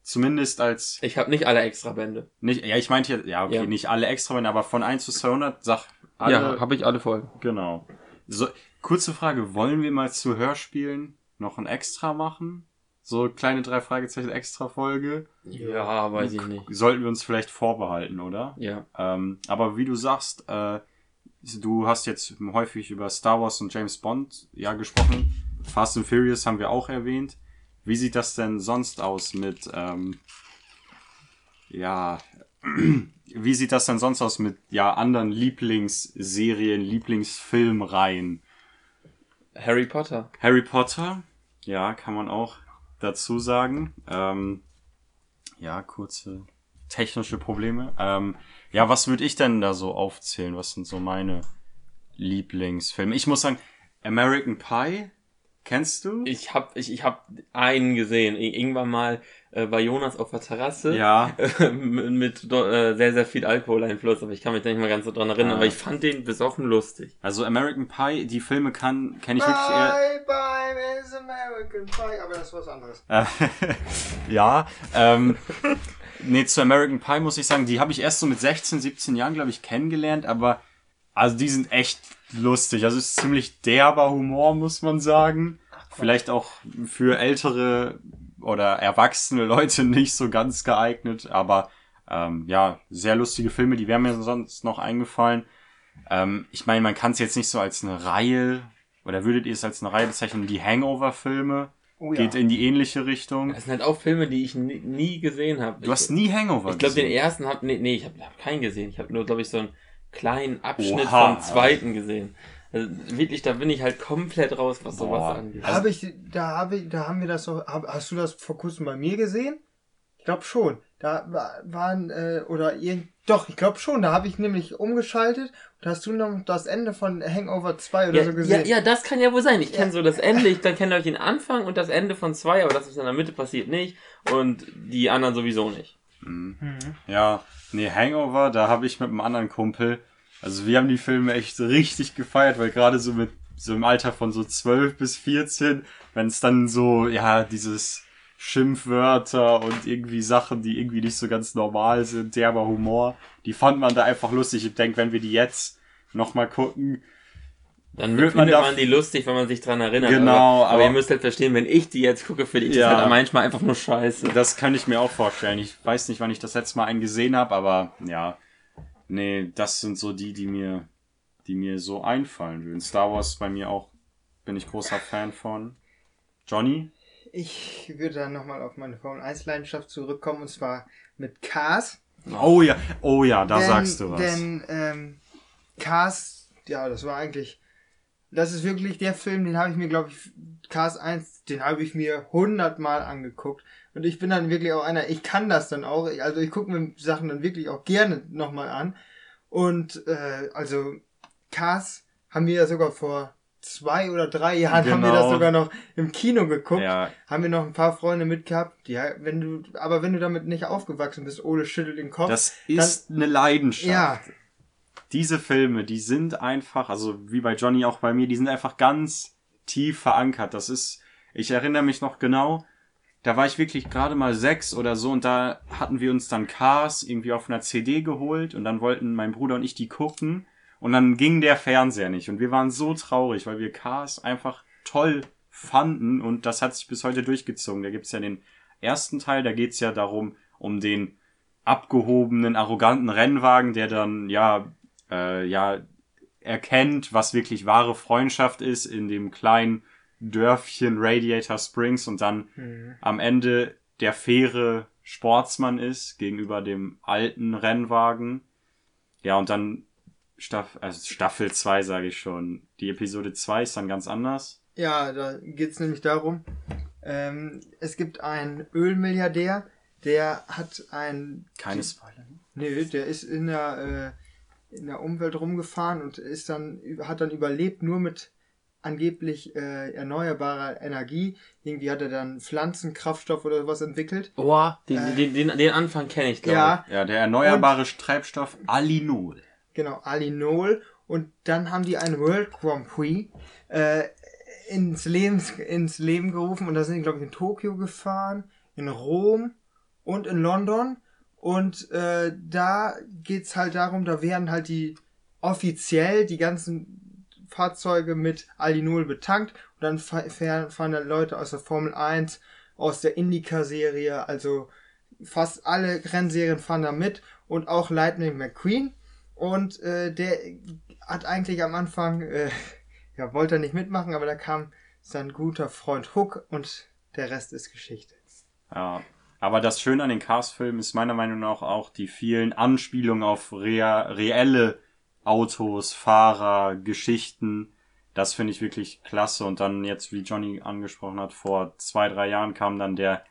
[SPEAKER 3] zumindest als
[SPEAKER 2] Ich habe nicht alle extra Bände.
[SPEAKER 3] nicht ja ich meinte jetzt ja okay
[SPEAKER 2] Ja.
[SPEAKER 3] nicht alle Extrabände aber von 1 bis 200 sag alle
[SPEAKER 2] habe ich alle Folgen.
[SPEAKER 3] genau so kurze Frage wollen wir mal zu Hörspielen noch ein Extra machen so kleine drei Fragezeichen Extra Folge
[SPEAKER 2] Ja, weiß ich nicht.
[SPEAKER 3] sollten wir uns vielleicht vorbehalten oder
[SPEAKER 2] Ja.
[SPEAKER 3] ähm, aber wie du sagst, äh, du hast jetzt häufig über Star Wars und James Bond ja gesprochen. Fast and Furious haben wir auch erwähnt. Wie sieht das denn sonst aus mit, ähm, ja, wie sieht das denn sonst aus mit ja anderen Lieblingsserien, Lieblingsfilmreihen?
[SPEAKER 2] Harry Potter.
[SPEAKER 3] Harry Potter, ja, kann man auch dazu sagen. Ähm, ja, kurze technische Probleme. Ähm, ja, was würde ich denn da so aufzählen? Was sind so meine Lieblingsfilme? Ich muss sagen, American Pie, kennst du?
[SPEAKER 2] Ich hab, ich, ich hab einen gesehen. Ir- Irgendwann mal äh, bei Jonas auf der Terrasse.
[SPEAKER 3] ja,
[SPEAKER 2] mit do- äh, sehr, sehr viel Alkoholeinfluss, aber ich kann mich da nicht mal ganz so dran erinnern,
[SPEAKER 3] Ah.
[SPEAKER 2] aber ich fand den besoffen lustig.
[SPEAKER 3] also American Pie, die Filme kann kenne ich wirklich eher.
[SPEAKER 1] Bye, bye, Miss American Pie. Aber das ist was anderes.
[SPEAKER 3] Äh, ja, ähm, nee, zu American Pie muss ich sagen, die habe ich erst so mit 16, 17 Jahren, glaube ich, kennengelernt, aber also die sind echt lustig. Also es ist ziemlich derber Humor, muss man sagen. Vielleicht auch für ältere oder erwachsene Leute nicht so ganz geeignet, aber ähm, ja, sehr lustige Filme, die wären mir sonst noch eingefallen. Ähm, ich meine, man kann es jetzt nicht so als eine Reihe, oder würdet ihr es als eine Reihe bezeichnen, die Hangover-Filme?
[SPEAKER 1] Oh
[SPEAKER 3] Geht in die ähnliche Richtung.
[SPEAKER 2] Das sind halt auch Filme, die ich nie, nie gesehen habe.
[SPEAKER 3] Du hast nie Hangover
[SPEAKER 2] Ich glaube, den
[SPEAKER 3] gesehen.
[SPEAKER 2] ersten hab, nee, nee ich habe hab keinen gesehen. Ich habe nur, glaube ich, so einen kleinen Abschnitt
[SPEAKER 3] Oha.
[SPEAKER 2] vom zweiten gesehen. Also, wirklich, da bin ich halt komplett raus, was
[SPEAKER 3] Boah.
[SPEAKER 2] sowas angeht.
[SPEAKER 1] Habe ich, da habe ich, da haben wir das doch, hast du das vor kurzem bei mir gesehen? Ich glaube schon. Da wa- waren, äh, oder irgend, doch, ich glaube schon. Da habe ich nämlich umgeschaltet und hast du noch das Ende von Hangover 2 oder
[SPEAKER 2] ja,
[SPEAKER 1] so
[SPEAKER 2] ja,
[SPEAKER 1] gesehen.
[SPEAKER 2] ja, das kann ja wohl sein. Ich
[SPEAKER 1] Ja.
[SPEAKER 2] kenne so das Ende, ich dann kenne euch den Anfang und das Ende von zwei, aber das, was in der Mitte passiert, nicht. Und die anderen sowieso nicht.
[SPEAKER 3] Mhm.
[SPEAKER 1] Mhm.
[SPEAKER 3] Ja, nee, Hangover, da habe ich mit einem anderen Kumpel, also wir haben die Filme echt richtig gefeiert, weil gerade so mit so im Alter von so 12 bis 14, wenn es dann so, ja, dieses Schimpfwörter und irgendwie Sachen, die irgendwie nicht so ganz normal sind, derber Humor, die fand man da einfach lustig. Ich denke, wenn wir die jetzt nochmal gucken,
[SPEAKER 2] Dann
[SPEAKER 3] Wird man
[SPEAKER 2] man die lustig, wenn man sich dran erinnert.
[SPEAKER 3] Genau,
[SPEAKER 2] aber, aber
[SPEAKER 3] aber-
[SPEAKER 2] ihr müsst halt verstehen, wenn ich die jetzt gucke, finde ich
[SPEAKER 3] Ja.
[SPEAKER 2] das halt manchmal einfach nur scheiße.
[SPEAKER 3] Das kann ich mir auch vorstellen. Ich weiß nicht, wann ich das letzte Mal einen gesehen habe, aber ja. Nee, das sind so die, die mir, die mir so einfallen würden. Star Wars bei mir auch, bin ich großer Fan von. Johnny?
[SPEAKER 1] Ich würde dann nochmal auf meine Formel 1 Leidenschaft zurückkommen und zwar mit Cars.
[SPEAKER 3] Oh ja, oh ja, da
[SPEAKER 1] denn,
[SPEAKER 3] sagst du was.
[SPEAKER 1] Denn ähm, Cars, ja, das war eigentlich, das ist wirklich der Film, den habe ich mir, glaube ich, Cars 1, den habe ich mir hundertmal angeguckt. Und ich bin dann wirklich auch einer, ich kann das dann auch, also ich gucke mir Sachen dann wirklich auch gerne nochmal an. Und äh, also Cars haben wir ja sogar vor zwei oder drei Jahren haben wir das
[SPEAKER 3] Genau.
[SPEAKER 1] sogar noch im Kino geguckt
[SPEAKER 3] ja,
[SPEAKER 1] haben wir noch ein paar Freunde mitgehabt. Ja, wenn du, aber wenn du damit nicht aufgewachsen bist, Ole schüttelt den Kopf.
[SPEAKER 3] das ist eine Leidenschaft.
[SPEAKER 1] ja,
[SPEAKER 3] diese Filme, die sind einfach, also wie bei Johnny auch bei mir, die sind einfach ganz tief verankert. Das ist, ich erinnere mich noch genau, da war ich wirklich gerade mal sechs oder so und da hatten wir uns dann Cars irgendwie auf einer CD geholt und dann wollten mein Bruder und ich die gucken und dann ging der Fernseher nicht und wir waren so traurig, weil wir Cars einfach toll fanden und das hat sich bis heute durchgezogen. Da gibt's ja den ersten Teil, da geht's ja darum, um den abgehobenen, arroganten Rennwagen, der dann ja äh, ja erkennt, was wirklich wahre Freundschaft ist in dem kleinen Dörfchen Radiator Springs und dann
[SPEAKER 1] Mhm.
[SPEAKER 3] am Ende der faire Sportsmann ist gegenüber dem alten Rennwagen. Ja, und dann Staff also Staffel 2 sage ich schon. Die Episode 2 ist dann ganz anders.
[SPEAKER 1] Ja, da geht's nämlich darum, ähm, es gibt einen Ölmilliardär, der hat ein
[SPEAKER 3] Keine Spoiler. ne?
[SPEAKER 1] Nö, der ist in der, äh, in der Umwelt rumgefahren und ist dann, hat dann überlebt nur mit angeblich äh, erneuerbarer Energie. Irgendwie hat er dann Pflanzenkraftstoff oder sowas entwickelt.
[SPEAKER 2] Boah, den, den, den, den Anfang kenne ich, glaube
[SPEAKER 1] Ja,
[SPEAKER 3] Ja, der erneuerbare Treibstoff Alinol.
[SPEAKER 1] genau, Alinol. Und dann haben die einen World Grand Prix äh, ins, Leben, ins Leben gerufen und da sind die, glaube ich, in Tokio gefahren, in Rom und in London. Und äh, da geht's halt darum, da werden halt die offiziell die ganzen Fahrzeuge mit Alinol betankt und dann fa- fahren, fahren dann Leute aus der Formel 1, aus der Indica-Serie, also fast alle Rennserien fahren da mit und auch Lightning McQueen. Und äh, der hat eigentlich am Anfang, äh, ja, wollte er nicht mitmachen, aber da kam sein guter Freund Hook und der Rest ist Geschichte.
[SPEAKER 3] Ja. Aber das Schöne an den Cars-Filmen ist meiner Meinung nach auch die vielen Anspielungen auf rea reelle Autos, Fahrer, Geschichten. Das finde ich wirklich klasse. Und dann jetzt, wie Johnny angesprochen hat, vor zwei, drei Jahren kam dann der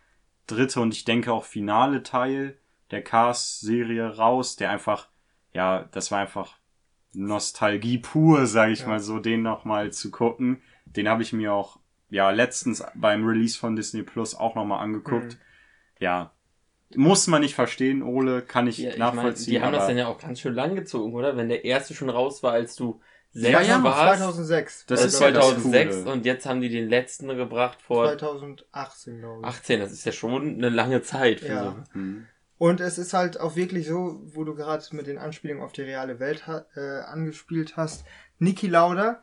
[SPEAKER 3] dritte und ich denke auch finale Teil der Cars-Serie raus, der einfach, ja, das war einfach Nostalgie pur, sage ich
[SPEAKER 1] Ja.
[SPEAKER 3] mal so, den nochmal zu gucken. Den habe ich mir auch, ja, letztens beim Release von Disney Plus auch nochmal angeguckt.
[SPEAKER 1] Mhm.
[SPEAKER 3] Ja, muss man nicht verstehen, Ole, kann ich
[SPEAKER 2] Ja, ich
[SPEAKER 3] nachvollziehen.
[SPEAKER 2] die haben das dann ja auch ganz schön lang gezogen, oder? Wenn der erste schon raus war, als du sechs
[SPEAKER 3] ja,
[SPEAKER 2] warst.
[SPEAKER 1] 2006.
[SPEAKER 3] Das
[SPEAKER 2] äh,
[SPEAKER 3] ist ja das
[SPEAKER 2] 2006
[SPEAKER 3] Coole.
[SPEAKER 2] und jetzt haben die den letzten gebracht vor
[SPEAKER 1] 2018, glaube ich.
[SPEAKER 2] 18. Das ist ja schon eine lange Zeit. Für
[SPEAKER 1] Ja.
[SPEAKER 2] so.
[SPEAKER 3] Hm.
[SPEAKER 1] Und es ist halt auch wirklich so, wo du gerade mit den Anspielungen auf die reale Welt ha äh, angespielt hast. Niki Lauda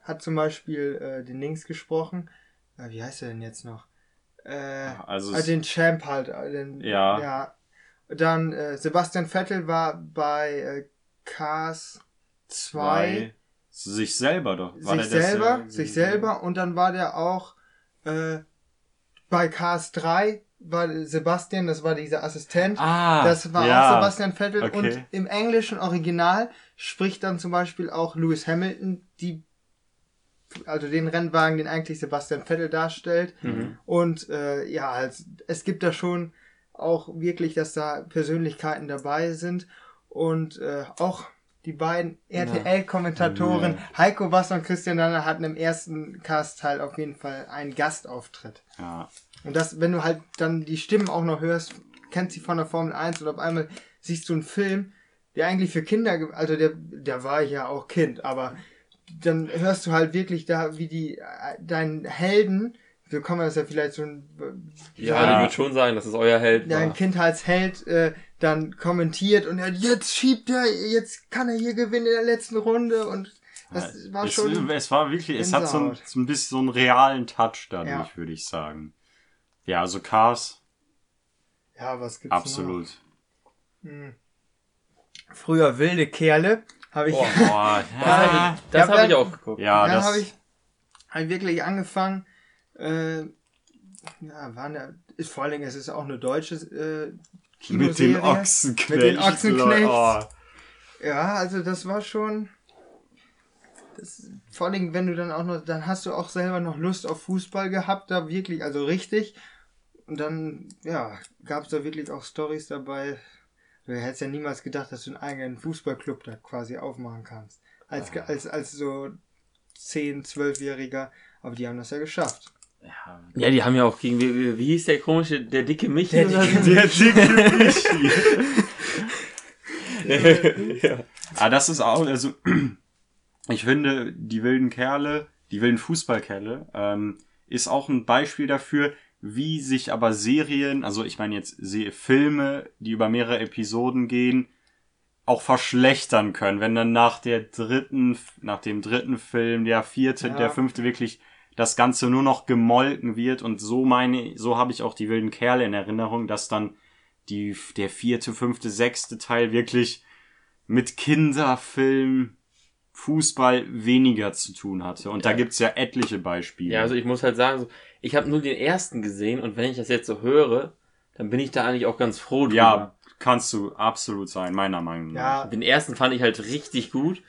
[SPEAKER 1] hat zum Beispiel äh, den Links gesprochen. Äh, wie heißt er denn jetzt noch? Äh,
[SPEAKER 3] Also,
[SPEAKER 1] also den Champ halt. äh, Den,
[SPEAKER 3] Ja.
[SPEAKER 1] ja. Dann äh, Sebastian Vettel war bei äh, Cars 2
[SPEAKER 3] zwei, sich selber doch. War
[SPEAKER 1] sich
[SPEAKER 3] der das,
[SPEAKER 1] selber,
[SPEAKER 3] äh,
[SPEAKER 1] sich selber und dann war der auch äh, bei Cars 3 war Sebastian, das war dieser Assistent.
[SPEAKER 3] Ah,
[SPEAKER 1] Das war
[SPEAKER 3] ja.
[SPEAKER 1] auch Sebastian Vettel
[SPEAKER 3] Okay.
[SPEAKER 1] und im englischen Original spricht dann zum Beispiel auch Lewis Hamilton, die also den Rennwagen, den eigentlich Sebastian Vettel darstellt.
[SPEAKER 2] Mhm.
[SPEAKER 1] Und äh, ja, also, es gibt da schon auch wirklich, dass da Persönlichkeiten dabei sind und äh, auch die beiden RTL-Kommentatoren
[SPEAKER 3] Ja.
[SPEAKER 1] Heiko Wasser und Christian Danner hatten im ersten Cast-Teil auf jeden Fall einen Gastauftritt.
[SPEAKER 3] Ja.
[SPEAKER 1] Und das, wenn du halt dann die Stimmen auch noch hörst, kennst sie von der Formel 1 und auf einmal siehst du einen Film, der eigentlich für Kinder, also der, der war ja auch Kind, aber dann hörst du halt wirklich da, wie die, äh, deinen Helden, so kann man das ja vielleicht so ein,
[SPEAKER 2] Ja,
[SPEAKER 3] Ja.
[SPEAKER 2] ich würde schon sagen, das ist euer Held.
[SPEAKER 1] dein
[SPEAKER 2] war.
[SPEAKER 1] Kindheitsheld äh, dann kommentiert und er, jetzt schiebt er, jetzt kann er hier gewinnen in der letzten Runde und das war
[SPEAKER 3] es,
[SPEAKER 1] schon,
[SPEAKER 3] es war wirklich, es hat so ein, so ein bisschen so einen realen Touch dadurch,
[SPEAKER 1] Ja.
[SPEAKER 3] würde ich sagen. Ja, also Cars,
[SPEAKER 1] ja, was gibt's noch?
[SPEAKER 3] absolut.
[SPEAKER 1] Hm. Früher wilde Kerle, habe ich,
[SPEAKER 2] Boah,
[SPEAKER 3] Boah,
[SPEAKER 2] Das habe ich,
[SPEAKER 1] Ja,
[SPEAKER 2] hab
[SPEAKER 1] dann-
[SPEAKER 2] ich auch geguckt.
[SPEAKER 3] ja,
[SPEAKER 1] ja,
[SPEAKER 3] das,
[SPEAKER 1] habe ich, hab ich wirklich angefangen. Äh, ja, war eine, ist vor allen Dingen, es ist auch eine deutsche äh,
[SPEAKER 3] mit den
[SPEAKER 1] Kinoserie.
[SPEAKER 3] Ochsenknechts.
[SPEAKER 1] Mit den Ochsenknechts.
[SPEAKER 3] Oh,
[SPEAKER 1] Ja, also das war schon. Das, vor allen Dingen, wenn du dann auch noch, dann hast du auch selber noch Lust auf Fußball gehabt, da wirklich, also richtig. Und dann, ja, gab es da wirklich auch Stories dabei. Du hättest ja niemals gedacht, dass du einen eigenen Fußballclub da quasi aufmachen kannst. Als,
[SPEAKER 3] Ah.
[SPEAKER 1] als, als so 10-, 12-Jähriger. Aber die haben das ja geschafft.
[SPEAKER 3] ja,
[SPEAKER 2] die haben ja auch gegen, wie, wie- hieß der komische, der dicke Michi?
[SPEAKER 1] Der dicke
[SPEAKER 3] der dicke Michi.
[SPEAKER 2] ja.
[SPEAKER 3] Aber das ist auch, also ich finde, die wilden Kerle, die wilden Fußballkerle, ähm, ist auch ein Beispiel dafür, wie sich aber Serien, also ich meine jetzt Filme, die über mehrere Episoden gehen, auch verschlechtern können, wenn dann nach der dritten, nach dem dritten Film, der vierte,
[SPEAKER 1] Ja.
[SPEAKER 3] der fünfte wirklich das Ganze nur noch gemolken wird und so meine, so habe ich auch die wilden Kerle in Erinnerung, dass dann die, der vierte, fünfte, sechste Teil wirklich mit Kinderfilm, Fußball weniger zu tun hatte. Und da
[SPEAKER 2] Ja.
[SPEAKER 3] gibt's ja etliche Beispiele.
[SPEAKER 2] Ja, also ich muss halt sagen, so, ich habe nur den ersten gesehen und wenn ich das jetzt so höre, dann bin ich da eigentlich auch ganz froh drüber.
[SPEAKER 3] ja, kannst du absolut sein, meiner Meinung nach.
[SPEAKER 1] Ja,
[SPEAKER 2] Den ersten fand ich halt richtig gut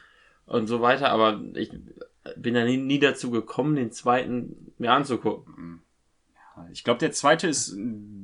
[SPEAKER 2] und so weiter, aber ich bin da nie, nie dazu gekommen, den zweiten mir anzugucken.
[SPEAKER 3] Ich glaube, der zweite ist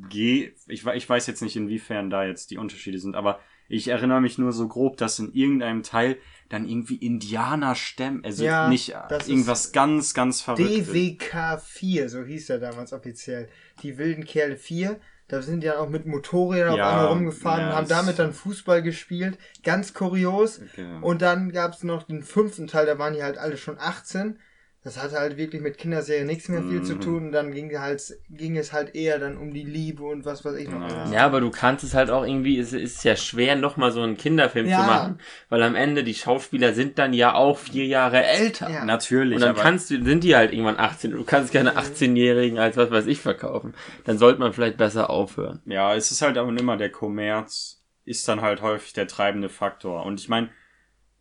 [SPEAKER 3] G. Ich, ich weiß jetzt nicht, inwiefern da jetzt die Unterschiede sind, aber ich erinnere mich nur so grob, dass in irgendeinem Teil dann irgendwie Indianerstämme, also
[SPEAKER 1] Ja,
[SPEAKER 3] nicht
[SPEAKER 1] das ist
[SPEAKER 3] irgendwas ganz, ganz verrücktes.
[SPEAKER 1] DWK 4, so hieß er damals offiziell. Die wilden Kerle 4. Da sind die dann auch mit Motorrädern
[SPEAKER 3] Ja,
[SPEAKER 1] auf einmal rumgefahren
[SPEAKER 3] ja,
[SPEAKER 1] und haben damit dann Fußball gespielt. Ganz kurios.
[SPEAKER 3] Okay.
[SPEAKER 1] Und dann gab es noch den fünften Teil, da waren die halt alle schon 18. Das hatte halt wirklich mit Kinderserien nichts mehr viel zu
[SPEAKER 3] Mhm.
[SPEAKER 1] tun. Und dann ging, halt, ging es halt eher dann um die Liebe und was weiß ich noch.
[SPEAKER 3] Ja.
[SPEAKER 1] alles.
[SPEAKER 2] Ja, aber du kannst es halt auch irgendwie, es ist ja schwer, nochmal so einen Kinderfilm
[SPEAKER 1] Ja.
[SPEAKER 2] zu machen, weil am Ende die Schauspieler sind dann ja auch vier Jahre älter.
[SPEAKER 1] Ja.
[SPEAKER 3] Natürlich,
[SPEAKER 2] Und dann
[SPEAKER 3] aber
[SPEAKER 2] kannst du, sind die halt irgendwann 18. Du kannst keine 18-Jährigen als was weiß ich verkaufen. Dann sollte man vielleicht besser aufhören.
[SPEAKER 3] ja, es ist halt auch immer der Kommerz, ist dann halt häufig der treibende Faktor. Und ich meine,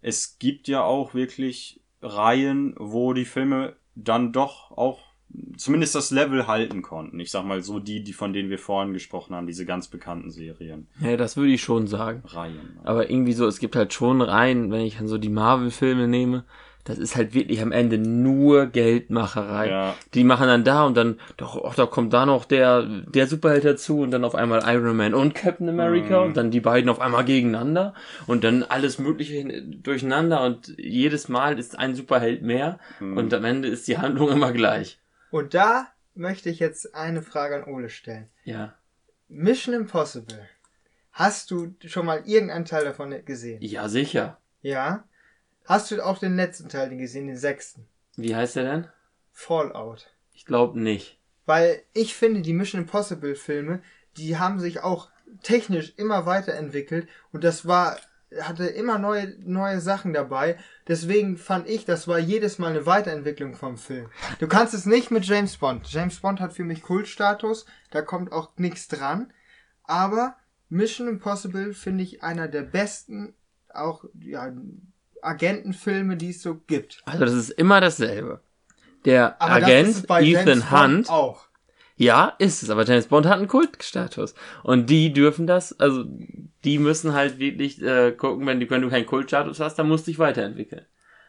[SPEAKER 3] es gibt ja auch wirklich Reihen, wo die Filme dann doch auch zumindest das Level halten konnten. Ich sag mal so die, die von denen wir vorhin gesprochen haben, diese ganz bekannten Serien,
[SPEAKER 2] Ja, das würde ich schon sagen.
[SPEAKER 3] Reihen.
[SPEAKER 2] Aber irgendwie so, es gibt halt schon Reihen, wenn ich an so die Marvel-Filme nehme, das ist halt wirklich am Ende nur Geldmacherei.
[SPEAKER 3] Ja,
[SPEAKER 2] Die machen dann da und dann, doch, ach, da kommt da noch der, der Superheld dazu und dann auf einmal Iron Man und Captain America
[SPEAKER 3] Mhm.
[SPEAKER 2] und dann die beiden auf einmal gegeneinander und dann alles Mögliche durcheinander und jedes Mal ist ein Superheld mehr
[SPEAKER 3] Mhm.
[SPEAKER 2] und am Ende ist die Handlung immer gleich.
[SPEAKER 1] Und da möchte ich jetzt eine Frage an Ole stellen.
[SPEAKER 2] Ja.
[SPEAKER 1] Mission Impossible. Hast du schon mal irgendeinen Teil davon gesehen?
[SPEAKER 2] Ja, sicher.
[SPEAKER 1] Ja. Hast du auch den letzten Teil gesehen, den sechsten?
[SPEAKER 2] Wie heißt der denn?
[SPEAKER 1] Fallout.
[SPEAKER 2] Ich glaube nicht.
[SPEAKER 1] Weil ich finde, die Mission Impossible Filme, die haben sich auch technisch immer weiterentwickelt und das war, hatte immer neue, neue Sachen dabei. Deswegen fand ich, das war jedes Mal eine Weiterentwicklung vom Film. Du kannst es nicht mit James Bond. James Bond hat für mich Kultstatus, da kommt auch nichts dran. Aber Mission Impossible finde ich einer der besten, auch, ja, Agentenfilme, die es so gibt.
[SPEAKER 2] Also das ist immer dasselbe. Der
[SPEAKER 1] Aber das
[SPEAKER 2] Agent
[SPEAKER 1] bei
[SPEAKER 2] Ethan
[SPEAKER 1] James
[SPEAKER 2] Hunt
[SPEAKER 1] auch.
[SPEAKER 2] Ja, ist es, aber James Bond hat einen Kultstatus. Und die dürfen das, also die müssen halt wirklich äh, gucken, wenn, du- wenn du keinen Kultstatus hast, dann musst du dich weiterentwickeln.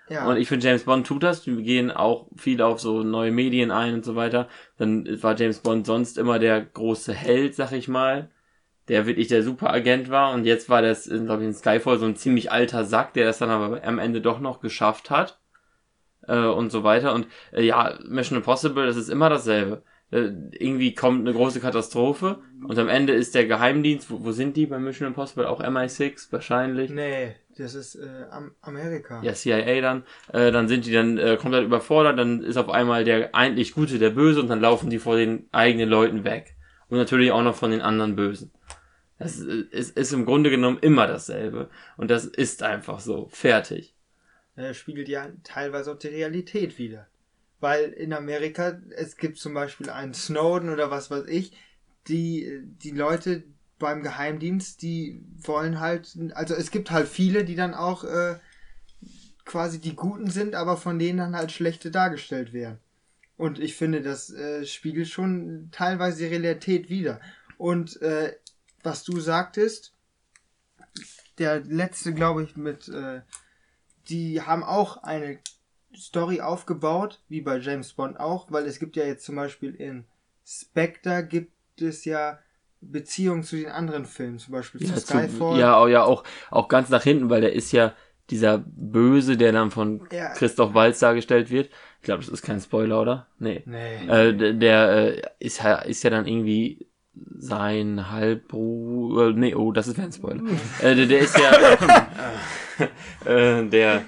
[SPEAKER 1] Ja.
[SPEAKER 2] Und ich finde, James Bond tut das. Die gehen auch viel auf so neue Medien ein und so weiter. Dann war James Bond sonst immer der große Held, sag ich mal. Der wirklich der Superagent war. Und jetzt war das, glaube ich, in Skyfall so ein ziemlich alter Sack, der das dann aber am Ende doch noch geschafft hat. Äh, und so weiter. Und äh, ja, Mission Impossible, das ist immer dasselbe. Äh, irgendwie kommt eine große Katastrophe und am Ende ist der Geheimdienst, wo, wo sind die bei Mission Impossible? Auch MI6 wahrscheinlich.
[SPEAKER 1] Nee, das ist äh, Am Amerika.
[SPEAKER 2] Ja, CIA dann, äh, dann sind die dann äh, komplett überfordert, dann ist auf einmal der eigentlich Gute der Böse und dann laufen die vor den eigenen Leuten weg. Und natürlich auch noch von den anderen Bösen. Das äh, ist, ist im Grunde genommen immer dasselbe. Und das ist einfach so. Fertig.
[SPEAKER 1] Er spiegelt ja teilweise auch die Realität wieder. Weil in Amerika, es gibt zum Beispiel einen Snowden oder was weiß ich, die, die Leute beim Geheimdienst, die wollen halt, also es gibt halt viele, die dann auch äh, quasi die Guten sind, aber von denen dann halt schlechte dargestellt werden. Und ich finde, das äh, spiegelt schon teilweise die Realität wieder. Und äh, was du sagtest, der letzte, glaube ich, mit, äh, die haben auch eine Story aufgebaut, wie bei James Bond auch, weil es gibt ja jetzt zum Beispiel in Spectre gibt es ja Beziehungen zu den anderen Filmen, zum Beispiel
[SPEAKER 2] Ja,
[SPEAKER 1] zu
[SPEAKER 2] zu,
[SPEAKER 1] Skyfall.
[SPEAKER 2] ja, auch, ja auch, auch ganz nach hinten, weil der ist ja dieser Böse, der dann von
[SPEAKER 1] Ja.
[SPEAKER 2] Christoph Waltz dargestellt wird. Ich glaube, das ist kein Spoiler, oder? Nee.
[SPEAKER 1] Nee.
[SPEAKER 2] Äh, d- der äh, ist, ist ja dann irgendwie sein Halbbruder, nee, oh, das ist ein Spoiler. äh, der, der ist ja, äh, der, der,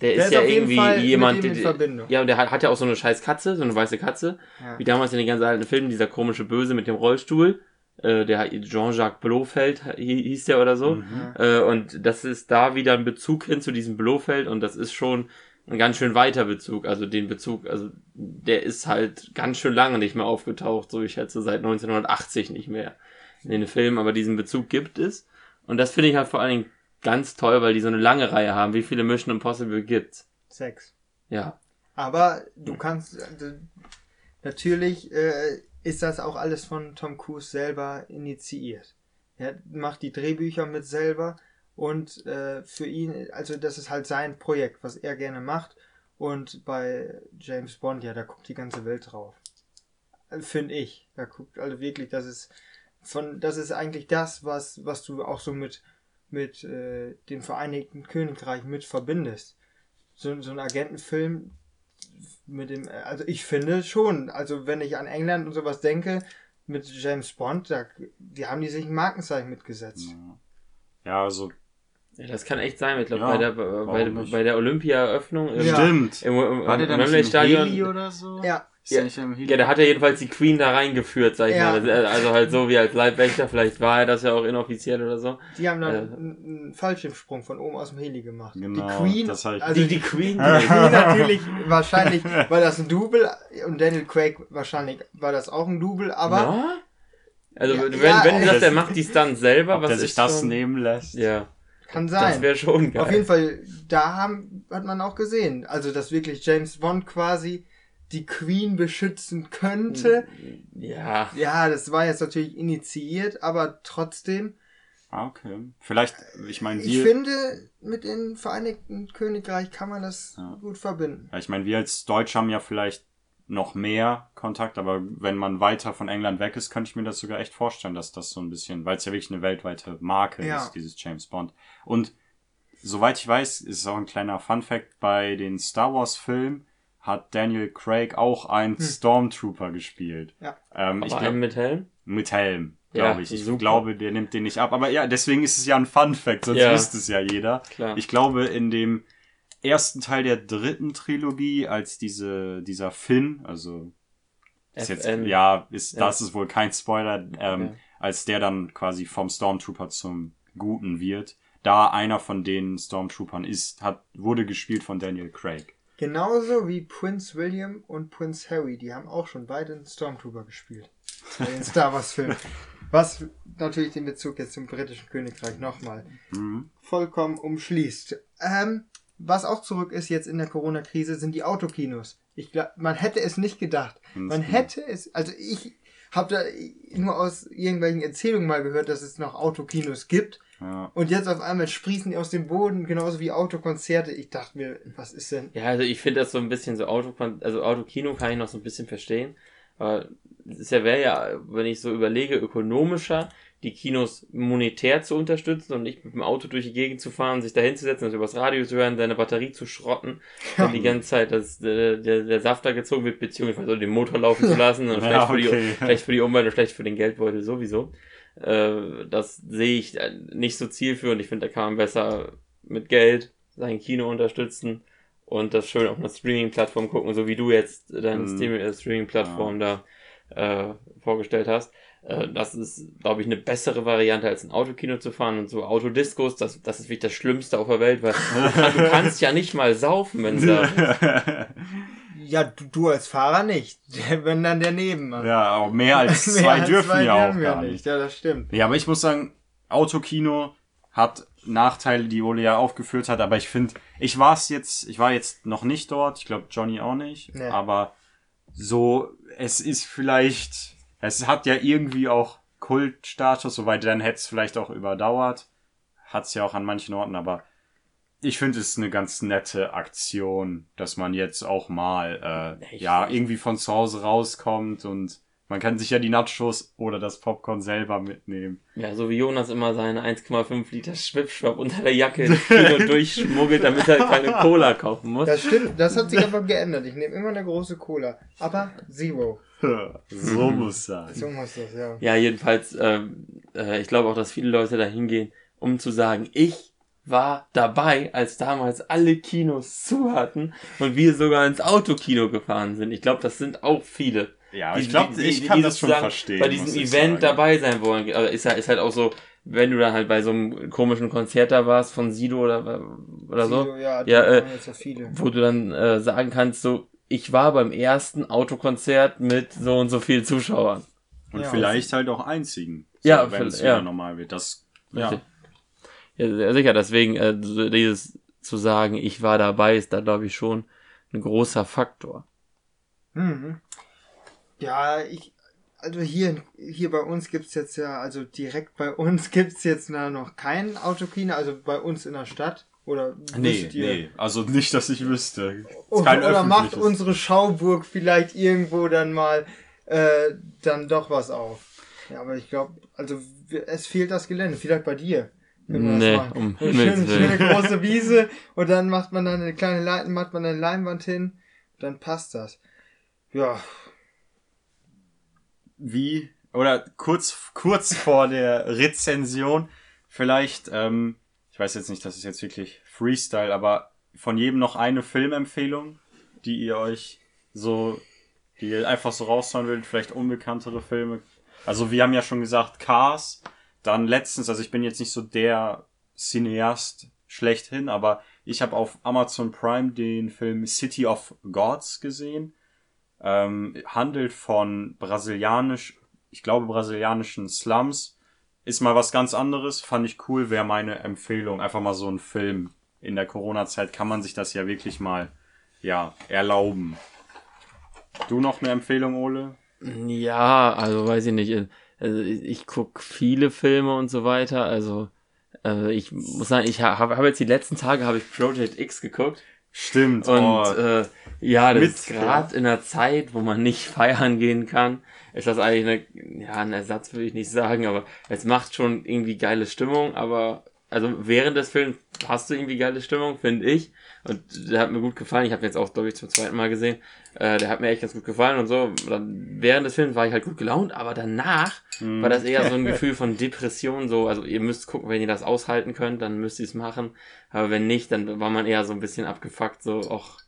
[SPEAKER 1] Der
[SPEAKER 2] ist
[SPEAKER 1] ist
[SPEAKER 2] ja irgendwie
[SPEAKER 1] Fall
[SPEAKER 2] jemand, der- ja, und der hat, hat ja auch so eine scheiß Katze, so eine weiße Katze,
[SPEAKER 1] Ja.
[SPEAKER 2] wie damals in den ganz alten Filmen, dieser komische Böse mit dem Rollstuhl, äh, der Jean-Jacques Blofeld hi- hieß der oder so,
[SPEAKER 3] Mhm.
[SPEAKER 2] äh, und das ist da wieder ein Bezug hin zu diesem Blofeld und das ist schon ein ganz schön weiter Bezug, also den Bezug, also der ist halt ganz schön lange nicht mehr aufgetaucht, so ich schätze seit 1980 nicht mehr in den Filmen, aber diesen Bezug gibt es und das finde ich halt vor allen Dingen ganz toll, weil die so eine lange Reihe haben. Wie viele Mission Impossible gibt's?
[SPEAKER 1] Sechs.
[SPEAKER 2] Ja.
[SPEAKER 1] Aber du kannst, also, natürlich äh, ist das auch alles von Tom Cruise selber initiiert. Er macht die Drehbücher mit selber und äh, für ihn, also das ist halt sein Projekt, was er gerne macht. Und bei James Bond, ja, da guckt die ganze Welt drauf. Äh, Finde ich. Da guckt also wirklich, das ist von, das ist eigentlich das, was, was du auch so mit, mit äh, dem Vereinigten Königreich mit verbindest. So, so ein Agentenfilm mit dem, also ich finde schon, also wenn ich an England und sowas denke, mit James Bond, da, die haben die sich ein Markenzeichen mitgesetzt.
[SPEAKER 3] Ja, also
[SPEAKER 2] Ja, das kann echt sein. Ich glaube,
[SPEAKER 3] Ja,
[SPEAKER 2] bei, der, bei,
[SPEAKER 3] nicht?
[SPEAKER 2] bei der Olympia-Eröffnung
[SPEAKER 1] Ja.
[SPEAKER 3] stimmt.
[SPEAKER 2] im, im,
[SPEAKER 3] War
[SPEAKER 2] im
[SPEAKER 3] der dann
[SPEAKER 2] Wembley
[SPEAKER 3] im
[SPEAKER 2] Stadion.
[SPEAKER 3] Heli oder so?
[SPEAKER 1] Ja,
[SPEAKER 3] der
[SPEAKER 2] Ja. Ja, da hat er jedenfalls die Queen da reingeführt, sag ich
[SPEAKER 1] Ja.
[SPEAKER 2] mal. Also halt so wie als Leibwächter, vielleicht war er das ja auch inoffiziell oder so.
[SPEAKER 1] die haben dann
[SPEAKER 2] Äh.
[SPEAKER 1] einen, Fallschirmsprung von oben aus dem Heli gemacht.
[SPEAKER 3] Genau,
[SPEAKER 1] die Queen,
[SPEAKER 3] das hab ich-
[SPEAKER 1] also
[SPEAKER 2] Die,
[SPEAKER 1] die,
[SPEAKER 2] Queen.
[SPEAKER 1] die Queen natürlich wahrscheinlich war das ein Double und Daniel Craig wahrscheinlich war das auch ein Double, aber
[SPEAKER 2] Na? Also
[SPEAKER 1] Ja,
[SPEAKER 2] wenn,
[SPEAKER 1] ja,
[SPEAKER 2] wenn du sagst,
[SPEAKER 3] das-
[SPEAKER 2] er macht die Stunts selber,
[SPEAKER 3] Ob
[SPEAKER 2] was
[SPEAKER 3] der sich das
[SPEAKER 2] schon,
[SPEAKER 3] nehmen lässt?
[SPEAKER 2] Ja,
[SPEAKER 1] kann
[SPEAKER 2] das
[SPEAKER 1] sein.
[SPEAKER 2] wäre schon geil.
[SPEAKER 1] Auf jeden Fall, da haben, hat man auch gesehen, also dass wirklich James Bond quasi die Queen beschützen könnte.
[SPEAKER 2] Ja,
[SPEAKER 1] Ja, das war jetzt natürlich initiiert, aber trotzdem,
[SPEAKER 3] Ah, okay. Vielleicht, ich meine,
[SPEAKER 1] ich
[SPEAKER 3] wir,
[SPEAKER 1] finde, mit dem Vereinigten Königreich kann man das
[SPEAKER 3] Ja.
[SPEAKER 1] gut verbinden.
[SPEAKER 3] ja, ich meine, wir als Deutsche haben ja vielleicht noch mehr Kontakt, aber wenn man weiter von England weg ist, könnte ich mir das sogar echt vorstellen, dass das so ein bisschen, weil es ja wirklich eine weltweite Marke
[SPEAKER 1] Ja.
[SPEAKER 3] ist, dieses James Bond. Und soweit ich weiß, ist es auch ein kleiner Fun Fact, bei den Star Wars Filmen hat Daniel Craig auch einen Stormtrooper gespielt.
[SPEAKER 1] Hm. Ja.
[SPEAKER 3] Ähm, ich
[SPEAKER 2] aber
[SPEAKER 3] glaub,
[SPEAKER 2] einen mit Helm?
[SPEAKER 3] mit Helm,
[SPEAKER 2] Ja,
[SPEAKER 3] glaube ich. Ich
[SPEAKER 2] super.
[SPEAKER 3] glaube, der nimmt den nicht ab. Aber ja, deswegen ist es ja ein Fun Fact, sonst
[SPEAKER 2] Ja.
[SPEAKER 3] wüsste es ja jeder.
[SPEAKER 2] Klar.
[SPEAKER 3] Ich glaube, in dem ersten Teil der dritten Trilogie, als diese, dieser Finn, also ist jetzt, ja, ist,
[SPEAKER 2] Ja.
[SPEAKER 3] das ist wohl kein Spoiler, ähm,
[SPEAKER 2] Ja.
[SPEAKER 3] als der dann quasi vom Stormtrooper zum Guten wird, da einer von den Stormtroopern ist, hat, wurde gespielt von Daniel Craig.
[SPEAKER 1] Genauso wie Prince William und Prince Harry, die haben auch schon beide einen Stormtrooper gespielt. Bei den Star Wars Filmen. Was natürlich den Bezug jetzt zum britischen Königreich nochmal
[SPEAKER 3] Mhm.
[SPEAKER 1] vollkommen umschließt. Ähm, was auch zurück ist jetzt in der Corona-Krise, sind die Autokinos. Ich glaube, man hätte es nicht gedacht. Man hätte es, also ich habe da nur aus irgendwelchen Erzählungen mal gehört, dass es noch Autokinos gibt.
[SPEAKER 3] Ja.
[SPEAKER 1] Und jetzt auf einmal sprießen die aus dem Boden, genauso wie Autokonzerte. Ich dachte mir, was ist denn?
[SPEAKER 2] Ja, also ich finde das so ein bisschen so Auto, also Autokino kann ich noch so ein bisschen verstehen. Aber es ja, wäre ja, wenn ich so überlege, ökonomischer, die Kinos monetär zu unterstützen und nicht mit dem Auto durch die Gegend zu fahren, sich da hinzusetzen und übers Radio zu hören, seine Batterie zu schrotten, dann die ganze Zeit, dass äh, der, der Saft da gezogen wird, beziehungsweise den Motor laufen zu lassen und
[SPEAKER 3] Ja,
[SPEAKER 2] schlecht, für die,
[SPEAKER 3] okay.
[SPEAKER 2] schlecht für die Umwelt und schlecht für den Geldbeutel sowieso. Äh, das sehe ich äh, nicht so zielführend. Ich finde, da kann man besser mit Geld sein Kino unterstützen und das schön auf einer Streaming-Plattform gucken, so wie du jetzt deine äh, Streaming-Plattform da äh, vorgestellt hast. Äh, das ist, glaube ich, eine bessere Variante, als ein Autokino zu fahren und so Autodiscos, das, das ist wirklich das Schlimmste auf der Welt, weil du, kann, du kannst ja nicht mal saufen, wenn da.
[SPEAKER 1] Ja, du, du als Fahrer nicht. Wenn dann der Nebenmann.
[SPEAKER 3] ja, auch mehr als
[SPEAKER 1] Mehr
[SPEAKER 3] zwei
[SPEAKER 1] als
[SPEAKER 3] dürfen
[SPEAKER 1] zwei
[SPEAKER 3] ja auch gar nicht.
[SPEAKER 1] Ja, das stimmt.
[SPEAKER 3] Ja, aber ich muss sagen, Autokino hat Nachteile, die Ole ja aufgeführt hat, aber ich finde, ich war es jetzt, ich war jetzt noch nicht dort, ich glaube Johnny auch nicht,
[SPEAKER 1] Nee.
[SPEAKER 3] aber so, es ist vielleicht, es hat ja irgendwie auch Kultstatus, soweit dann hätte es vielleicht auch überdauert, hat es ja auch an manchen Orten, aber ich finde es eine ganz nette Aktion, dass man jetzt auch mal, äh, ja, irgendwie von zu Hause rauskommt und man kann sich ja die Nachos oder das Popcorn selber mitnehmen.
[SPEAKER 2] Ja, so wie Jonas immer seine 1,5 Liter Schwipschwapp unter der Jacke durchschmuggelt, damit er keine Cola kaufen muss.
[SPEAKER 1] Das stimmt. Das hat sich aber geändert. Ich nehme immer eine große Cola. Aber Zero.
[SPEAKER 3] so muss sein.
[SPEAKER 1] So muss das, ja.
[SPEAKER 2] Ja, jedenfalls, ähm, äh, ich glaube auch, dass viele Leute da hingehen, um zu sagen, ich war dabei, als damals alle Kinos zu hatten und wir sogar ins Autokino gefahren sind. Ich glaube, das sind auch viele.
[SPEAKER 3] Ja,
[SPEAKER 2] die-
[SPEAKER 3] ich glaube,
[SPEAKER 2] die- die-
[SPEAKER 3] ich
[SPEAKER 2] die
[SPEAKER 3] kann das schon verstehen.
[SPEAKER 2] Bei diesem Event
[SPEAKER 3] sagen.
[SPEAKER 2] dabei sein wollen. Aber ist halt, ist halt auch so, wenn du dann halt bei so einem komischen Konzert da warst von Sido oder, oder so,
[SPEAKER 1] Sido, ja,
[SPEAKER 2] Ja,
[SPEAKER 1] da
[SPEAKER 2] äh,
[SPEAKER 1] waren jetzt ja viele.
[SPEAKER 2] wo du dann äh, sagen kannst, so, ich war beim ersten Autokonzert mit so und so viel Zuschauern.
[SPEAKER 3] Und
[SPEAKER 1] Ja.
[SPEAKER 3] vielleicht halt auch einzigen.
[SPEAKER 2] Ja,
[SPEAKER 3] wenn es
[SPEAKER 2] ja.
[SPEAKER 3] wieder normal wird. Das, ja.
[SPEAKER 2] Ja, sicher, deswegen äh, so dieses zu sagen, ich war dabei, ist da glaube ich schon ein großer Faktor.
[SPEAKER 1] Mhm. Ja, ich, also hier, hier bei uns gibt's jetzt ja, also direkt bei uns gibt's jetzt na, noch kein Autokino, also bei uns in der Stadt. Oder
[SPEAKER 3] Nee, nee. Also nicht, dass ich wüsste.
[SPEAKER 1] Oder,
[SPEAKER 3] Kein
[SPEAKER 1] oder macht unsere Schauburg vielleicht irgendwo dann mal äh, dann doch was auf. Ja, aber ich glaube, also es fehlt das Gelände, vielleicht bei dir.
[SPEAKER 2] Nee, um
[SPEAKER 1] Eine schöne, schöne große Wiese und dann macht man dann eine kleine Leiten, macht man eine Leinwand hin, dann passt das. Ja,
[SPEAKER 3] wie, oder kurz, kurz vor der Rezension, vielleicht, ähm, ich weiß jetzt nicht, das ist jetzt wirklich Freestyle, aber von jedem noch eine Filmempfehlung, die ihr euch so, die ihr einfach so raushauen würdet, vielleicht unbekanntere Filme. Also wir haben ja schon gesagt, Cars, dann letztens, also ich bin jetzt nicht so der Cineast schlechthin, aber ich habe auf Amazon Prime den Film City of Gods gesehen ähm, handelt von brasilianisch, ich glaube brasilianischen Slums. Ist mal was ganz anderes, fand ich cool, wäre meine Empfehlung. Einfach mal so ein Film. In der Corona-Zeit kann man sich das ja wirklich mal, ja, erlauben. Du noch eine Empfehlung, Ole?
[SPEAKER 2] Ja, also weiß ich nicht. Also ich, guck viele Filme und so weiter. Also äh, ich muss sagen, ich habe hab jetzt die letzten Tage habe ich Project X geguckt.
[SPEAKER 3] Stimmt.
[SPEAKER 2] Und
[SPEAKER 3] oh,
[SPEAKER 2] äh, ja, das
[SPEAKER 3] Mit-
[SPEAKER 2] ist gerade in einer Zeit, wo man nicht feiern gehen kann, ist das eigentlich eine, ja, ein Ersatz würde ich nicht sagen, aber es macht schon irgendwie geile Stimmung, aber also während des Films hast du irgendwie geile Stimmung, finde ich. Und der hat mir gut gefallen. Ich habe ihn jetzt auch, glaube ich, zum zweiten Mal gesehen. Äh, der hat mir echt ganz gut gefallen und so. Dann, während des Films war ich halt gut gelaunt, aber danach
[SPEAKER 3] hm.
[SPEAKER 2] war das eher so ein Gefühl von Depression, so, also ihr müsst gucken, wenn ihr das aushalten könnt, dann müsst ihr es machen. Aber wenn nicht, dann war man eher so ein bisschen abgefuckt, so, ach, ja,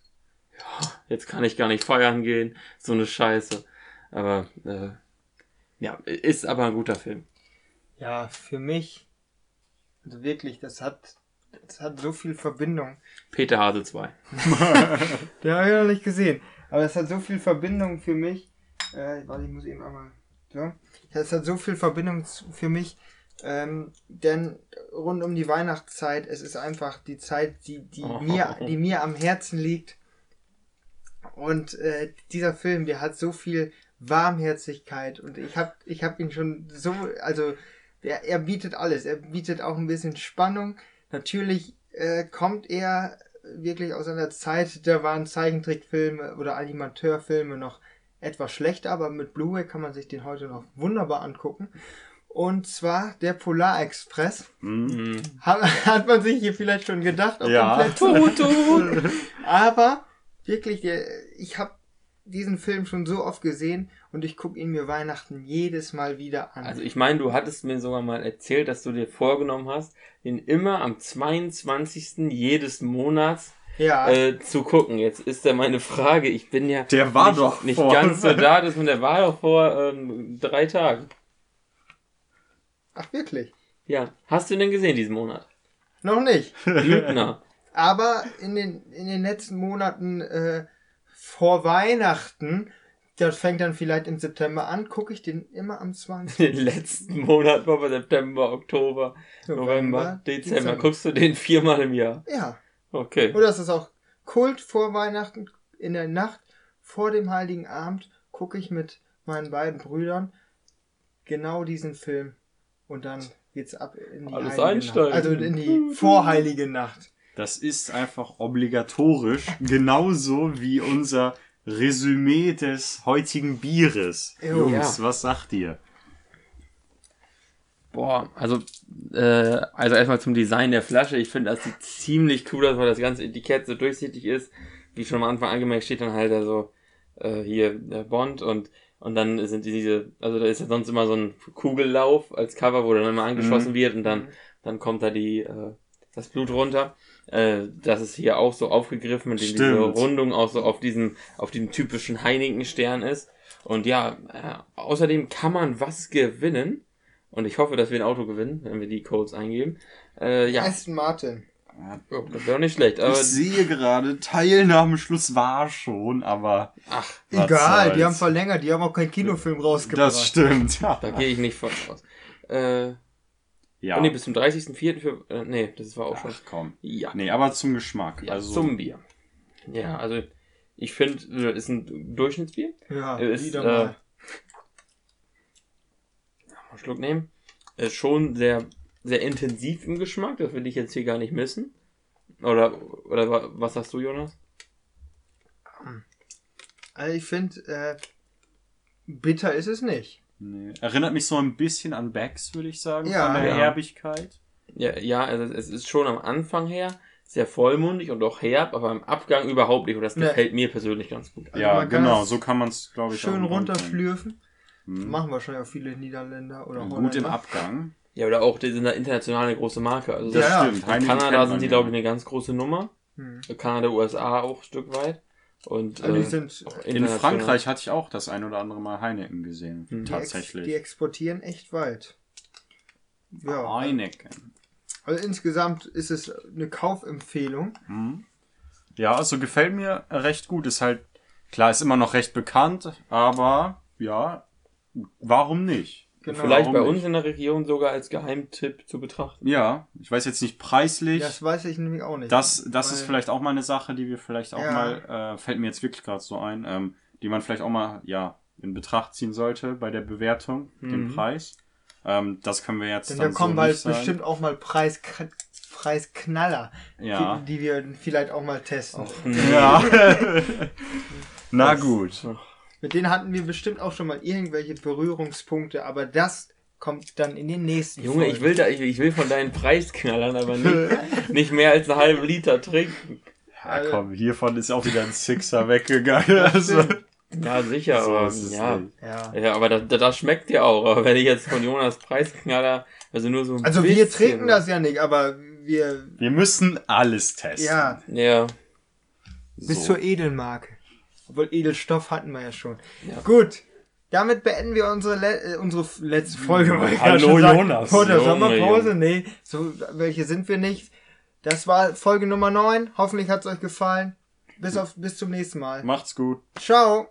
[SPEAKER 2] jetzt kann ich gar nicht feiern gehen, so eine Scheiße. Aber, äh, ja, ist aber ein guter Film.
[SPEAKER 1] ja, für mich, also wirklich, das hat, das hat so viel Verbindung.
[SPEAKER 2] Peter Hase 2.
[SPEAKER 1] Den habe ich noch nicht gesehen. Aber es hat so viel Verbindung für mich. Äh, warte, ich muss eben einmal. So. Es hat so viel Verbindung für mich. Ähm, denn rund um die Weihnachtszeit, es ist einfach die Zeit, die, die,
[SPEAKER 2] Oh.
[SPEAKER 1] mir, die mir am Herzen liegt. Und äh, dieser Film, der hat so viel Warmherzigkeit und ich habe ich hab ihn schon so, also er, er bietet alles. Er bietet auch ein bisschen Spannung. Natürlich äh, kommt er wirklich aus einer Zeit, da waren Zeichentrickfilme oder Animateurfilme noch etwas schlechter, aber mit Blu-ray kann man sich den heute noch wunderbar angucken. Und zwar der Polar Express.
[SPEAKER 3] Hm?
[SPEAKER 2] Mhm.
[SPEAKER 1] Hat, hat man sich hier vielleicht schon gedacht. auf
[SPEAKER 3] Ja.
[SPEAKER 1] Aber wirklich, ich habe diesen Film schon so oft gesehen und ich gucke ihn mir Weihnachten jedes Mal wieder an.
[SPEAKER 2] Also ich meine, du hattest mir sogar mal erzählt, dass du dir vorgenommen hast, ihn immer am 22. jedes Monats
[SPEAKER 1] ja,
[SPEAKER 2] äh, zu gucken. Jetzt ist ja meine Frage, ich bin ja
[SPEAKER 3] Der war
[SPEAKER 2] nicht,
[SPEAKER 3] doch
[SPEAKER 2] nicht
[SPEAKER 3] vor-
[SPEAKER 2] ganz so da, das, und der war doch vor ähm, drei Tagen.
[SPEAKER 1] ach wirklich.
[SPEAKER 2] Ja, hast du ihn denn gesehen diesen Monat?
[SPEAKER 1] Noch nicht.
[SPEAKER 2] Lügner.
[SPEAKER 1] Aber in den, in den letzten Monaten äh, vor Weihnachten, das fängt dann vielleicht im September an, gucke ich den immer am 20.
[SPEAKER 2] Den letzten Monat war September, Oktober, November, Dezember. Guckst du den viermal im Jahr?
[SPEAKER 1] Ja.
[SPEAKER 2] Okay.
[SPEAKER 1] Oder ist es auch Kult vor Weihnachten, in der Nacht vor dem Heiligen Abend, gucke ich mit meinen beiden Brüdern genau diesen Film. Und dann geht's ab in die
[SPEAKER 2] Alles
[SPEAKER 1] heilige
[SPEAKER 2] einsteigen.
[SPEAKER 1] Nacht. Also in die vorheilige Nacht.
[SPEAKER 3] Das ist einfach obligatorisch, genauso wie unser Resümee des heutigen Bieres.
[SPEAKER 1] Jo.
[SPEAKER 3] Jungs,
[SPEAKER 2] Ja.
[SPEAKER 3] was sagt ihr?
[SPEAKER 2] Boah, also, äh, also erstmal zum Design der Flasche. Ich finde, das sieht ziemlich cool aus, weil das ganze Etikett so durchsichtig ist. Wie schon am Anfang angemerkt, steht dann halt also äh, hier der Bond und Und dann sind diese, also da ist ja sonst immer so ein Kugellauf als Cover, wo dann immer angeschossen
[SPEAKER 3] Mhm.
[SPEAKER 2] wird und dann,
[SPEAKER 1] Mhm.
[SPEAKER 2] dann kommt da die, äh, das Blut runter. Äh, das ist hier auch so aufgegriffen, indem diese
[SPEAKER 3] Stimmt.
[SPEAKER 2] Rundung auch so auf diesen, auf den typischen Heineken-Stern ist. Und ja, äh, außerdem kann man was gewinnen. Und ich hoffe, dass wir ein Auto gewinnen, wenn wir die Codes eingeben. Äh, ja,
[SPEAKER 1] Aston Martin.
[SPEAKER 2] oh, das wäre auch nicht schlecht. Aber,
[SPEAKER 3] ich sehe gerade, Teilnahmeschluss war schon, aber
[SPEAKER 2] ach,
[SPEAKER 3] Was
[SPEAKER 1] Egal,
[SPEAKER 3] soll's.
[SPEAKER 1] die haben verlängert, die haben auch keinen Kinofilm rausgebracht.
[SPEAKER 3] das stimmt. Ja.
[SPEAKER 2] da gehe ich nicht von aus. Äh,
[SPEAKER 3] ja.
[SPEAKER 2] Oh nee, bis zum 30.04. für. Äh, nee, das war auch schon.
[SPEAKER 3] Ach komm.
[SPEAKER 2] Ja.
[SPEAKER 3] Nee, aber zum Geschmack.
[SPEAKER 2] ja
[SPEAKER 3] also,
[SPEAKER 2] zum Bier. Ja, also ich finde, ist ein Durchschnittsbier.
[SPEAKER 1] Ja,
[SPEAKER 2] Ist,
[SPEAKER 1] wieder
[SPEAKER 2] äh,
[SPEAKER 1] mal.
[SPEAKER 2] Mal einen Schluck nehmen. Ist schon sehr, sehr intensiv im Geschmack. Das will ich jetzt hier gar nicht missen. Oder, oder wa- was sagst du, Jonas?
[SPEAKER 1] Also ich finde, äh, bitter ist es nicht.
[SPEAKER 3] Nee. Erinnert mich so ein bisschen an Becks, würde ich sagen,
[SPEAKER 1] Ja.
[SPEAKER 3] von der
[SPEAKER 2] Ja.
[SPEAKER 3] Herbigkeit.
[SPEAKER 2] Ja, ja also es ist schon am Anfang her sehr vollmundig und auch herb, aber im Abgang überhaupt nicht. Und das gefällt mir persönlich ganz gut.
[SPEAKER 1] Also
[SPEAKER 3] ja, genau, so kann man es, glaube ich,
[SPEAKER 1] Schön
[SPEAKER 3] auch
[SPEAKER 1] runterschlürfen.
[SPEAKER 3] Hm.
[SPEAKER 1] Machen wahrscheinlich auch viele Niederländer oder
[SPEAKER 3] Gut im
[SPEAKER 1] Holländer.
[SPEAKER 3] Abgang.
[SPEAKER 2] Ja, oder auch, die sind da international eine große Marke. Also
[SPEAKER 3] Das
[SPEAKER 1] Ja, ja.
[SPEAKER 3] stimmt.
[SPEAKER 2] In Kanada sind die,
[SPEAKER 3] ja.
[SPEAKER 2] glaube ich, eine ganz große Nummer.
[SPEAKER 1] Hm.
[SPEAKER 2] Kanada, USA auch ein Stück weit. Und
[SPEAKER 1] Also die
[SPEAKER 2] äh,
[SPEAKER 1] sind,
[SPEAKER 2] auch
[SPEAKER 3] In. Frankreich hatte ich auch das ein oder andere Mal Heineken gesehen.
[SPEAKER 2] Hm.
[SPEAKER 1] die, ex,
[SPEAKER 3] Tatsächlich.
[SPEAKER 1] die exportieren echt weit. Ja,
[SPEAKER 3] Heineken.
[SPEAKER 1] also insgesamt ist es eine Kaufempfehlung.
[SPEAKER 3] Hm. Ja, also gefällt mir recht gut. Ist halt, klar, ist immer noch recht bekannt, aber ja, warum nicht?
[SPEAKER 1] Genau.
[SPEAKER 2] Vielleicht bei
[SPEAKER 3] Warum
[SPEAKER 2] uns
[SPEAKER 3] nicht?
[SPEAKER 2] in der Region sogar als Geheimtipp zu betrachten.
[SPEAKER 3] Ja, ich weiß jetzt nicht preislich.
[SPEAKER 1] Das weiß ich nämlich auch nicht.
[SPEAKER 3] Das, das ist vielleicht auch mal eine Sache, die wir vielleicht auch
[SPEAKER 1] Ja.
[SPEAKER 3] mal, äh, fällt mir jetzt wirklich gerade so ein, ähm, die man vielleicht auch mal, ja, in Betracht ziehen sollte bei der Bewertung, den
[SPEAKER 2] Mhm.
[SPEAKER 3] Preis. Ähm, das können wir jetzt
[SPEAKER 1] Denn
[SPEAKER 3] dann
[SPEAKER 1] da kommen
[SPEAKER 3] so
[SPEAKER 1] bald
[SPEAKER 3] nicht
[SPEAKER 1] bestimmt auch mal Preis, Preisknaller,
[SPEAKER 3] Ja.
[SPEAKER 1] die, die wir vielleicht auch mal testen.
[SPEAKER 3] Ja. Na gut.
[SPEAKER 1] Mit denen hatten wir bestimmt auch schon mal irgendwelche Berührungspunkte, aber das kommt dann in den nächsten
[SPEAKER 2] Junge, ich
[SPEAKER 1] Folgen.
[SPEAKER 2] will, da, ich, ich will von deinen Preisknallern aber nicht, nicht mehr als einen halben Liter trinken.
[SPEAKER 3] Ja, komm, hiervon ist auch wieder ein Sixer weggegangen. Also.
[SPEAKER 2] Ja, sicher,
[SPEAKER 3] So
[SPEAKER 2] aber ja.
[SPEAKER 1] Ja.
[SPEAKER 2] Ja, aber das, das schmeckt ja auch. Aber wenn ich jetzt von Jonas Preisknaller, also nur so ein
[SPEAKER 1] Also wir trinken das ja nicht, aber wir
[SPEAKER 3] Wir müssen alles testen.
[SPEAKER 1] ja
[SPEAKER 2] Ja,
[SPEAKER 1] bis
[SPEAKER 3] So.
[SPEAKER 1] zur Edelmarke. Obwohl Edelstoff hatten wir ja schon.
[SPEAKER 2] Ja.
[SPEAKER 1] Gut. Damit beenden wir unsere, le äh, unsere letzte Folge.
[SPEAKER 3] Hallo. Jonas.
[SPEAKER 1] Vor der Sommerpause? Nee, so welche sind wir nicht. Das war Folge Nummer 9. Hoffentlich hat es euch gefallen. Bis, auf, bis zum nächsten Mal.
[SPEAKER 3] Macht's gut.
[SPEAKER 1] Ciao.